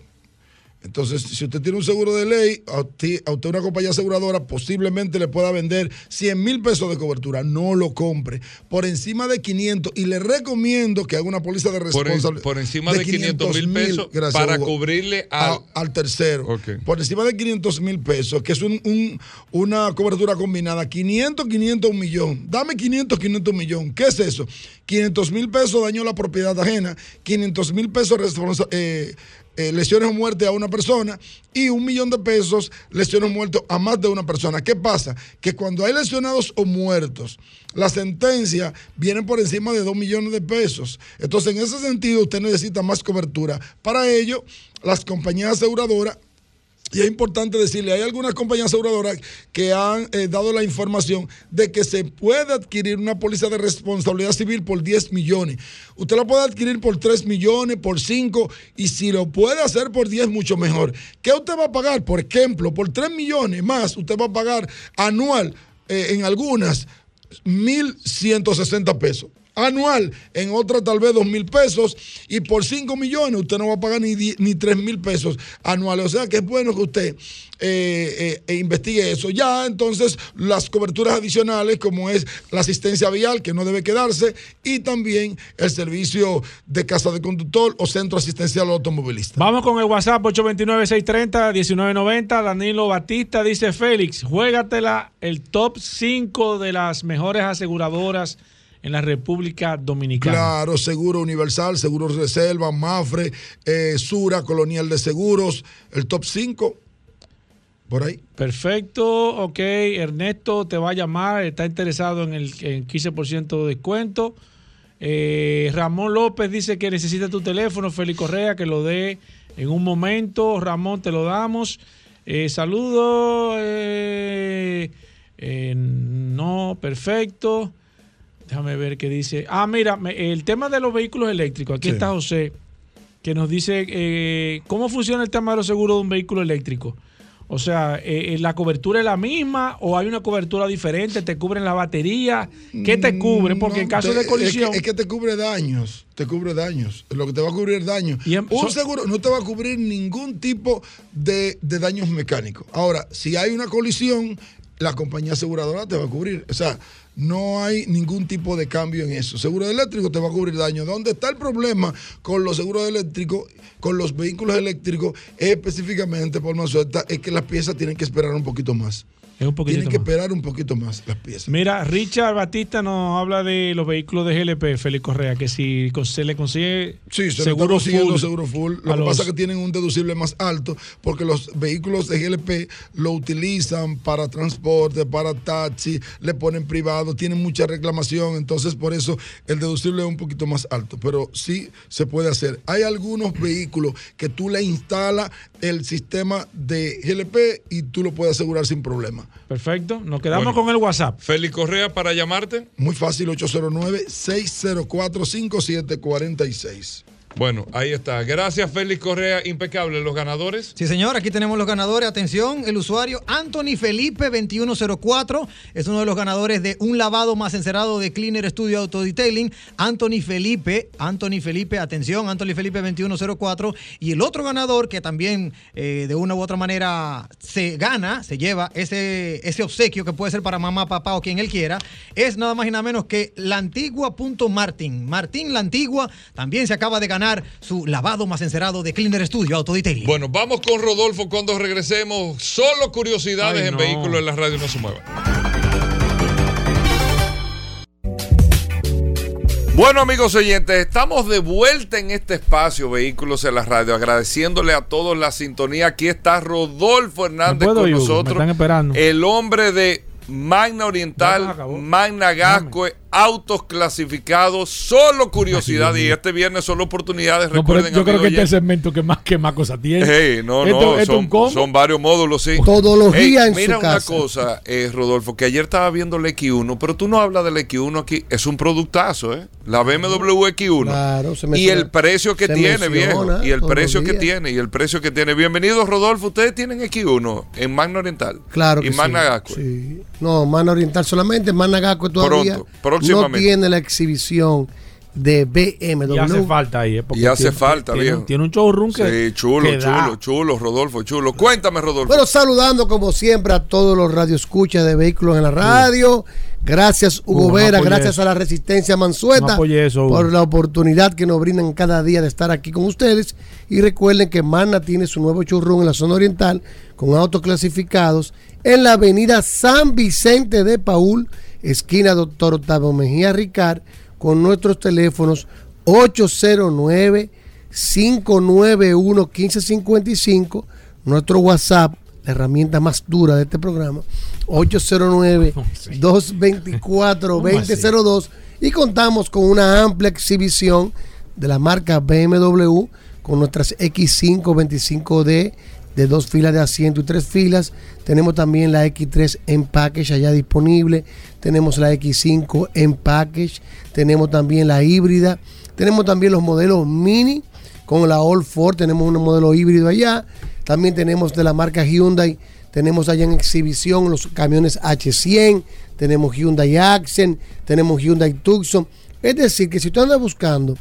Entonces, si usted tiene un seguro de ley, a usted, a usted una compañía aseguradora posiblemente le pueda vender 100 mil pesos de cobertura. No lo compre. Por encima de 500. Y le recomiendo que haga una póliza de Por, responsabilidad. por encima de 500 mil pesos gracias, para Hugo. cubrirle al... A- al tercero. Por encima de 500 mil pesos, que es un- un- una cobertura combinada. 500, 500, un millón. Dame 500, 500, un millón. ¿Qué es eso? 500 mil pesos daño a la propiedad ajena. 500 mil pesos responsa- eh, eh, lesiones o muerte a una persona y un millón de pesos lesiones o muertes a más de una persona. ¿Qué pasa? Que cuando hay lesionados o muertos, la sentencia viene por encima de 2 millones de pesos. Entonces, en ese sentido, usted necesita más cobertura. Para ello, las compañías aseguradoras y es importante decirle, hay algunas compañías aseguradoras que han eh, dado la información de que se puede adquirir una póliza de responsabilidad civil por 10 millones. Usted la puede adquirir por 3 millones, por 5, y si lo puede hacer por 10, mucho mejor. ¿Qué usted va a pagar? Por ejemplo, por 3 millones más, usted va a pagar anual eh, en algunas 1.160 pesos anual, en otra tal vez dos mil pesos, y por 5 millones usted no va a pagar ni, ni 3 mil pesos anuales. O sea que es bueno que usted eh, eh, investigue eso. Ya entonces las coberturas adicionales, como es la asistencia vial, que no debe quedarse, y también el servicio de casa de conductor o centro asistencial automovilista. Vamos con el WhatsApp 829-630-1990. Danilo Batista dice: Félix, juégatela el top 5 de las mejores aseguradoras en la República Dominicana. Claro, Seguro Universal, Seguros Reserva, Mafre, eh, Sura, Colonial de Seguros, el top 5, por ahí. Perfecto, ok. Ernesto te va a llamar, está interesado en el en 15% de descuento. Eh, Ramón López dice que necesita tu teléfono, Félix Correa, que lo dé en un momento. Ramón, te lo damos. Eh, Saludos. eh, no, perfecto. Déjame ver qué dice. Ah, mira, el tema de los vehículos eléctricos. Aquí Sí. está José, que nos dice eh, cómo funciona el tema de los seguros de un vehículo eléctrico. O sea, eh, eh, ¿la cobertura es la misma o hay una cobertura diferente? ¿Te cubren la batería? ¿Qué te cubre? Porque en caso te- de colisión... Es que, es que te cubre daños. Te cubre daños. Lo que te va a cubrir es daño. em- Un so- seguro no te va a cubrir ningún tipo de, de daños mecánicos. Ahora, si hay una colisión, la compañía aseguradora te va a cubrir. O sea, no hay ningún tipo de cambio en eso. Seguro eléctrico te va a cubrir daño. ¿Dónde está el problema con los seguros eléctricos, con los vehículos eléctricos? Es específicamente, por más suelta, es que las piezas tienen que esperar un poquito más. Es un Tienen que más. esperar un poquito más las piezas. Mira, Richard Batista nos habla de los vehículos de GLP, Félix Correa, que si se le consigue Sí, se le seguro consiguiendo full, seguro full. Lo que los- pasa es que tienen un deducible más alto porque los vehículos de GLP lo utilizan para transporte, para taxi, le ponen privado, tienen mucha reclamación, entonces por eso el deducible es un poquito más alto, pero sí se puede hacer. Hay algunos vehículos que tú le instalas el sistema de GLP y tú lo puedes asegurar sin problema. Perfecto, nos quedamos Bueno. con el WhatsApp. Félix Correa para llamarte. Muy fácil, 809-604-5746. Bueno, ahí está. Gracias, Félix Correa. Impecable. Los ganadores. Sí, señor, aquí tenemos los ganadores. Atención, el usuario Anthony Felipe 2104 es uno de los ganadores de un lavado más encerado de Cleaner Studio Auto Detailing. Anthony Felipe, Anthony Felipe, atención, Anthony Felipe 2104. Y el otro ganador que también eh, de una u otra manera se gana, se lleva ese, ese obsequio que puede ser para mamá, papá o quien él quiera, es nada más y nada menos que la antigua Martín. Martín la antigua también se acaba de ganar su lavado más encerado de Cleaner Studio Auto Detailing. Bueno, vamos con Rodolfo cuando regresemos. Solo curiosidades Ay, en no. vehículos en la radio. No se muevan. Bueno amigos oyentes, estamos de vuelta en este espacio Vehículos en la Radio, agradeciéndole a todos la sintonía. Aquí está Rodolfo Hernández puedo con Hugo? Nosotros, están esperando. el hombre de Magna Oriental. Magna Gasco, autos clasificados, solo curiosidad. y este viernes solo oportunidades. No, Recuerden, yo creo que este es el segmento que más, que más cosas tiene. Hey, no, Esto- no, esto son, son varios módulos, sí. Todología Hey, en su Mira una casa. cosa, eh, Rodolfo, que ayer estaba viendo el X1, pero tú no hablas del X1 aquí. Es un productazo, ¿eh? La BMW X1. Claro, se y el precio que tiene, viejo. Y el precio que tiene, y el precio que tiene. Bienvenidos, Rodolfo. Ustedes tienen X1 en Magna Oriental. Claro Y que Magna sí. Gasco. Sí. No, Magna Oriental solamente, Magna Gasco todavía Pronto. No tiene la exhibición de BMW. Y hace falta ahí, ¿eh? Porque Y hace tiene- falta, tiene, viejo. Tiene un showroom que. Sí, chulo, que da. chulo, chulo, Rodolfo, chulo. Cuéntame, Rodolfo. Bueno, saludando como siempre a todos los radioescuchas de vehículos en la radio. Gracias, Hugo Hugo, Vera. gracias eso. a la Resistencia Mansueta eso, por la oportunidad que nos brindan cada día de estar aquí con ustedes. Y recuerden que Magna tiene su nuevo showroom en la zona oriental con autos clasificados en la avenida San Vicente de Paul, esquina Doctor Octavio Mejía Ricard, con nuestros teléfonos 809 591 1555 nuestro WhatsApp, la herramienta más dura de este programa, 809-224-2002. Y contamos con una amplia exhibición de la marca BMW con nuestras X5 25D de dos filas de asiento y tres filas. Tenemos también la X3 en package allá disponible. Tenemos la X5 en package. Tenemos también la híbrida. Tenemos también los modelos mini con la All Ford. Tenemos un modelo híbrido allá. También tenemos de la marca Hyundai. Tenemos allá en exhibición los camiones H100. Tenemos Hyundai Accent. Tenemos Hyundai Tucson. Es decir, que si usted anda buscando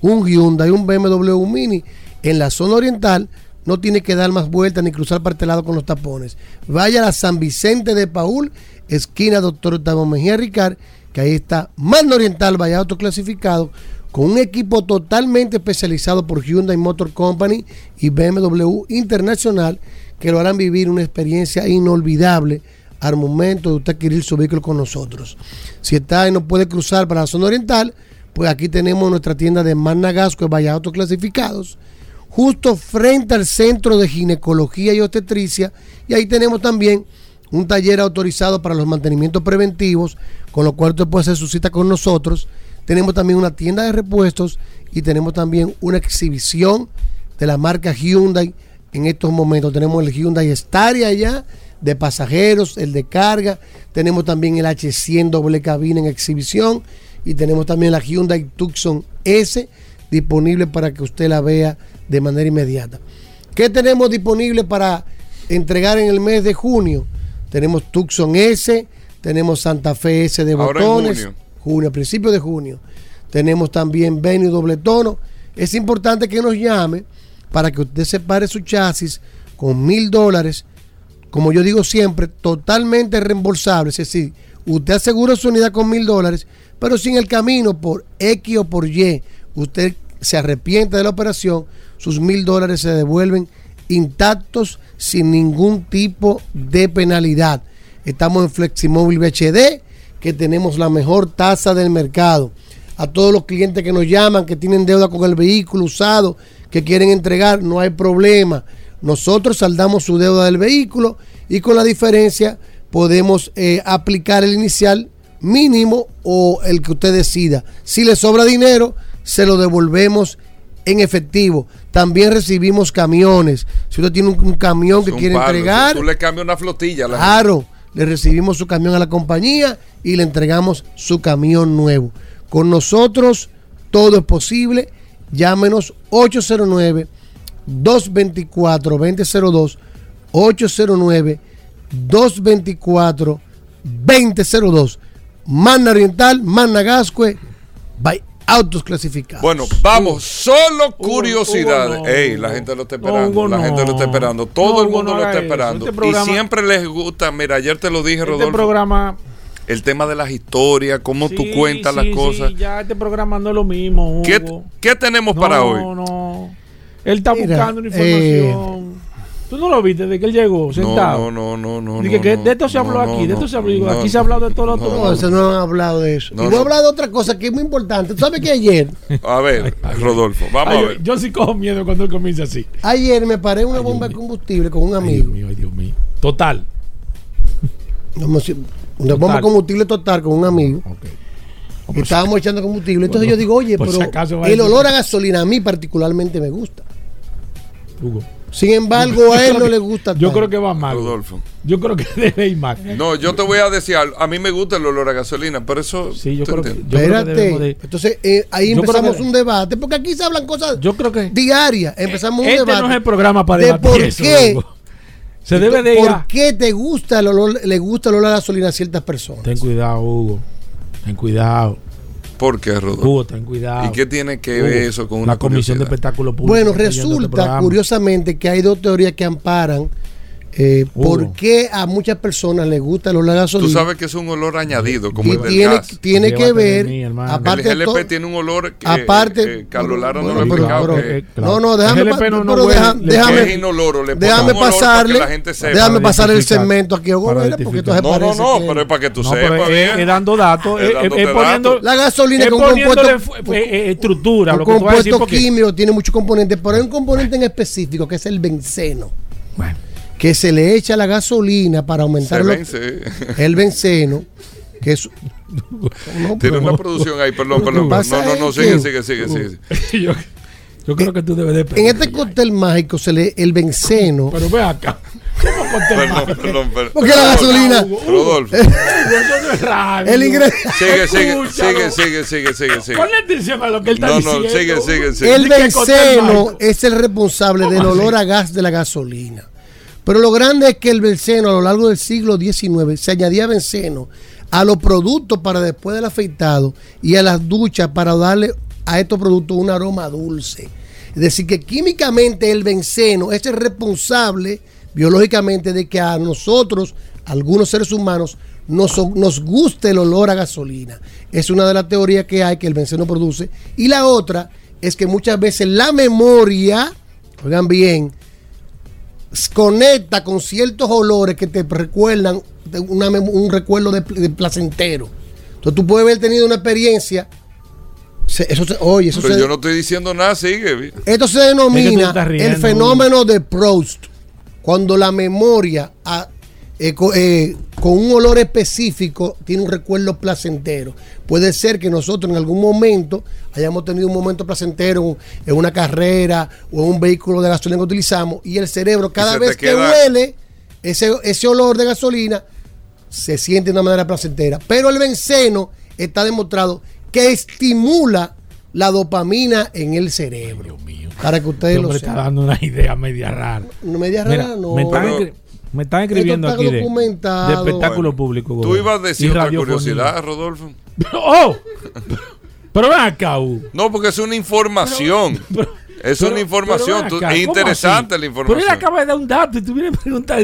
un Hyundai, un BMW Mini en la zona oriental, no tiene que dar más vueltas ni cruzar para este lado con los tapones. Vaya a la San Vicente de Paul, esquina Doctor Octavio Mejía Ricard, que ahí está Magna Oriental, vaya autoclasificado, con un equipo totalmente especializado por Hyundai Motor Company y BMW Internacional, que lo harán vivir una experiencia inolvidable al momento de usted adquirir su vehículo con nosotros. Si está y no puede cruzar para la zona oriental, pues aquí tenemos nuestra tienda de Magna Gasco, vaya autoclasificados, justo frente al centro de ginecología y obstetricia. Y ahí tenemos también un taller autorizado para los mantenimientos preventivos, con lo cual usted puede hacer su cita con nosotros. Tenemos también una tienda de repuestos y tenemos también una exhibición de la marca Hyundai. En estos momentos tenemos el Hyundai Staria allá de pasajeros, el de carga. Tenemos también el H100 doble cabina en exhibición y tenemos también la Hyundai Tucson S disponible para que usted la vea de manera inmediata. ¿Qué tenemos disponible para entregar en el mes de junio? Tenemos Tucson S, tenemos Santa Fe S de Ahora en botones. junio. junio, a principios de junio. Tenemos también Venue doble tono. Es importante que nos llame para que usted separe su chasis con mil dólares. Como yo digo siempre, totalmente reembolsable. Es decir, usted asegura su unidad con mil dólares, pero si en el camino por X o por Y usted se arrepiente de la operación, sus mil dólares se devuelven intactos sin ningún tipo de penalidad. Estamos en Fleximóvil BHD, que tenemos la mejor tasa del mercado. A todos los clientes que nos llaman, que tienen deuda con el vehículo usado, que quieren entregar, no hay problema. Nosotros saldamos su deuda del vehículo y con la diferencia podemos eh, aplicar el inicial mínimo o el que usted decida. Si le sobra dinero, se lo devolvemos en efectivo. También recibimos camiones. Si usted tiene un, un camión que quiere palo. entregar, Tú le cambias una flotilla gente. Claro, le recibimos su camión a la compañía y le entregamos su camión nuevo. Con nosotros todo es posible. Llámenos 809 224 2002 809 224 2002 Magna Oriental, Magna Gascue, by Autos Clasificados. Bueno, vamos, solo curiosidades. Hugo, no. Ey, la gente lo está No, esperando. Hugo, la no. gente lo está esperando. Todo No, el Hugo, mundo no lo está eso. esperando. Este programa- y siempre les gusta. Mira, ayer te lo dije, Este Rodolfo. programa. El tema de las historias, cómo tú Sí, cuentas sí, las sí, cosas. ya este programa no es lo mismo. Hugo. ¿Qué, qué tenemos para hoy? No, no. Él está Mira, buscando una eh, información. ¿Tú no lo viste desde que él llegó sentado? no, no, no, no. Dije no, que de esto se habló no, aquí, de esto se habló. no, aquí se ha hablado de todo lo no, otro. No, eso no han hablado de eso. No, y voy a no. hablar de otra cosa que es muy importante. ¿Tú sabes que ayer, A ver, Rodolfo, vamos Ay, a yo, ver. yo sí cojo miedo cuando él comienza así. ayer me paré en una Ay, bomba de combustible con un Ay, Dios amigo. mío, ay, Dios mío. Total. Una bomba de combustible total con un amigo. Ok. Estábamos echando combustible. Entonces Bueno, yo digo, oye, si pero a el olor a gasolina a mí particularmente me gusta. Hugo. Sin embargo, a él no que- le gusta. Yo tanto. creo que va mal. Rodolfo. Yo creo que debe ir mal. No, yo te voy a decir. A mí me gusta el olor a gasolina, pero eso. Sí, yo ¿tú creo que- creo Espérate. de- Entonces, eh, ahí Yo empezamos que- un debate, porque aquí se hablan cosas Yo creo que diarias. Empezamos un este debate. no es el programa para de debatir por eso, qué. Se debe de ir. ¿Por qué te gusta el olor, le gusta el olor a gasolina a ciertas personas? Ten cuidado, Hugo. Ten cuidado. ¿Por qué, Rodolfo? Hugo, ten cuidado. ¿Y qué tiene que Hugo, ver eso con una la Comisión de curiosidad? Espectáculo Público? Bueno, este resulta curiosamente que hay dos teorías que amparan eh, Hugo. por qué a muchas personas les gusta el olor a Tú sabes que es un olor añadido, como y el del tiene, gas. tiene que Llévate ver, mí, aparte el todo- tiene un olor que, aparte- eh, Carlos Lara no bueno, lo ha pero- que- eh, claro. No, no, déjame, pa- no- no pero huele, deja- déjame, que es inoloro, le déjame pasarle, que la gente sepa. déjame pasar el segmento aquí a porque entonces No, no, no, que- pero es para que tú No, sepas. pero es, es dando datos, Es poniendo. La gasolina es con compuesto- eh, eh, estructura, un lo que a compuesto químico tiene muchos componentes, pero hay un componente en específico que es el benceno, Bueno, que se le echa la gasolina para aumentar vence. el benceno, que es no, Tiene una no. producción ahí, perdón, perdón. No, no, no, sigue, que- sigue, sigue, sigue. yo, yo creo que tú debes de En este cóctel mágico se le el benceno, Pero ve acá. ¿Cómo cóctel Perdón, mágico? perdón, perdón. porque la gasolina, Hugo, Hugo, Rodolfo. No el ingrediente, Sigue, sigue, sigue, sigue, sigue, sigue, sigue. Ponle atención a lo que él está No, no, diciendo. sigue, sigue, sigue. el benceno es el responsable del ¿Cómo olor a gas de la gasolina. Pero lo grande es que el benceno a lo largo del siglo XIX se añadía benceno a los productos para después del afeitado y a las duchas para darle a estos productos un aroma dulce. Es decir, que químicamente el benceno es el responsable biológicamente de que a nosotros, algunos seres humanos, nos, nos guste el olor a gasolina. Es una de las teorías que hay que el benceno produce. Y la otra es que muchas veces la memoria, oigan bien, conecta con ciertos olores que te recuerdan una un recuerdo de, pl- de placentero. Entonces tú puedes haber tenido una experiencia. se- eso se- oye, eso Pero se- yo no estoy diciendo nada, sigue. esto se Es que tú denomina riendo, el fenómeno de Proust, cuando la memoria eh, eh, con un olor específico tiene un recuerdo placentero. Puede ser que nosotros en algún momento hayamos tenido un momento placentero en una carrera o en un vehículo de gasolina que utilizamos y el cerebro cada vez que huele ese, ese olor de gasolina se siente de una manera placentera. Pero el benceno está demostrado que estimula la dopamina en el cerebro. Para que ustedes Este lo hombre está dando una idea media rara. No media Mira, rara, no. me, están me están escribiendo está aquí de, documentado. de espectáculo Bueno, público. Tú ibas a y decir otra radiofonía. curiosidad, Rodolfo. ¡Oh! Pero ven acá, Hugo. No, porque es una información. Pero- es pero- una información. pero tú- es ¿cómo interesante así? la Pero información. él acaba de dar un dato y tú vienes a preguntar,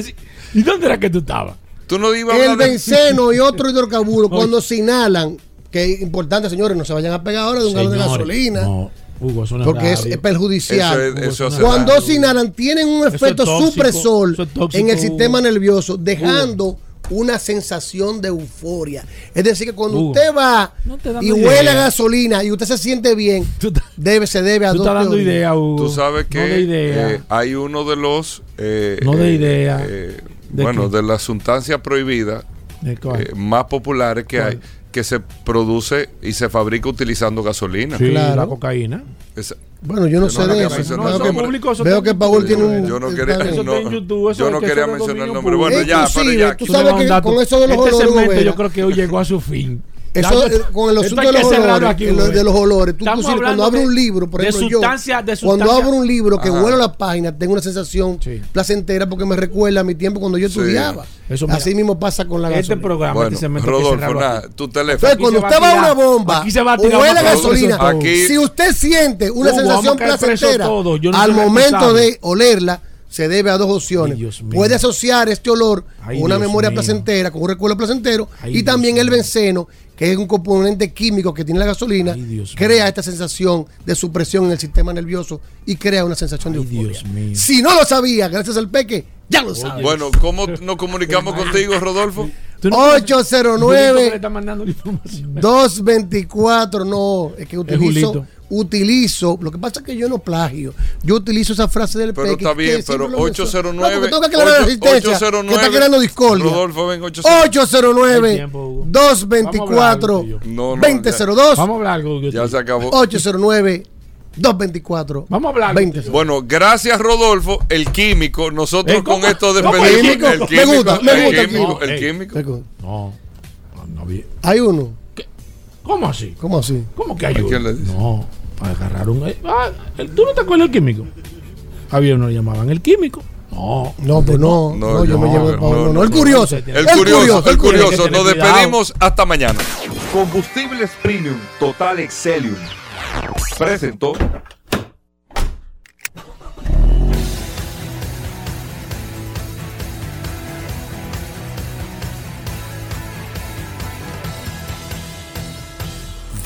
¿y dónde era que tú estabas? Tú no ibas a El de- benceno y otro hidrocarburo, cuando se inhalan, que es importante, señores, no se vayan a pegar ahora de un galón de gasolina, No, Hugo, eso no es porque es, perjudicial. Eso es- eso Cuando inhalan, tienen un efecto tóxico, supresor eso es tóxico, en el sistema Hugo. nervioso, dejando una sensación de euforia. Es decir, que cuando Hugo, usted va no y huele a gasolina y usted se siente bien, debe, se debe a tú dos estás dando idea, Hugo. Tú sabes que No de idea. eh, hay uno de los. eh, No de eh, idea. eh, ¿De bueno, qué? de las sustancias prohibidas eh, más populares que ¿Cuál? hay, que se produce y se fabrica utilizando gasolina. sí, claro. la cocaína. Esa- Bueno, yo no Yo sé no de eso. mencionar Veo que- público, eso Veo que Paul tiene un... yo no quería. Eso no, YouTube, eso yo no que quería mencionar el nombre. Bueno, ya, Inclusive, ya. tú sabes que con eso de los este segmento yo creo que hoy llegó a su fin. Eso, eh, con el asunto de los olores, aquí, de los, Hugo. de los olores, tú inclusive cuando abres un libro, por de ejemplo sustancia- yo, de cuando abro un libro que huelo la página, tengo una sensación Sí. placentera porque me recuerda a mi tiempo cuando yo Sí. estudiaba. Eso, mira, Así mismo pasa con la Este gasolina. programa, Bueno, este Rodolfo, tu teléfono. Entonces, cuando usted va a tirar- una bomba aquí se va a o tirar huele gasolina, si usted siente una Hugo, sensación placentera al momento de olerla, se debe a dos opciones. Puede asociar este olor Ay, con una Dios memoria mío. placentera, con un recuerdo placentero, Ay, y Dios también el benceno, que es un componente químico que tiene la gasolina, Ay, Dios crea mío. esta sensación de supresión en el sistema nervioso y crea una sensación de euforia. Dios mío. Si no lo sabía, gracias al peque, ya lo sabe. Bueno, ¿cómo nos comunicamos contigo, Rodolfo? No- Julito que le 809 está mandando la información. 224, no, es que utilizo. Utilizo, lo que pasa es que yo no plagio, yo utilizo esa frase del Pero Peque, está bien, pero siempre lo menciono. 809. No, porque tengo que aclarar la resistencia, 809, que está creando discordia. Rodolfo, ven, 809. 809 Hay tiempo, Hugo. 224 Vamos a hablar, No, no, 2002 Vamos a hablar algo. que Ya se acabó. 809 224 Vamos a hablar. 2002 Bueno, gracias Rodolfo, el químico. Nosotros Eh, con esto ¿Cómo despedimos. químico? El Me químico, gusta, me el gusta el químico, químico. el Ey. químico. No, no, no Hay uno. ¿Cómo así? ¿Cómo así? ¿Cómo que hay ¿A uno? quién le dice? No, agarraron. eh, ah, ¿Tú no te acuerdas del químico? Había uno que llamaban el químico. No, No, pues no. No, No, yo no, me llevo el Pablo. no, No, el curioso. El curioso, el curioso. Nos cuidado. despedimos hasta mañana. Combustibles Premium Total Excelium. Presentó.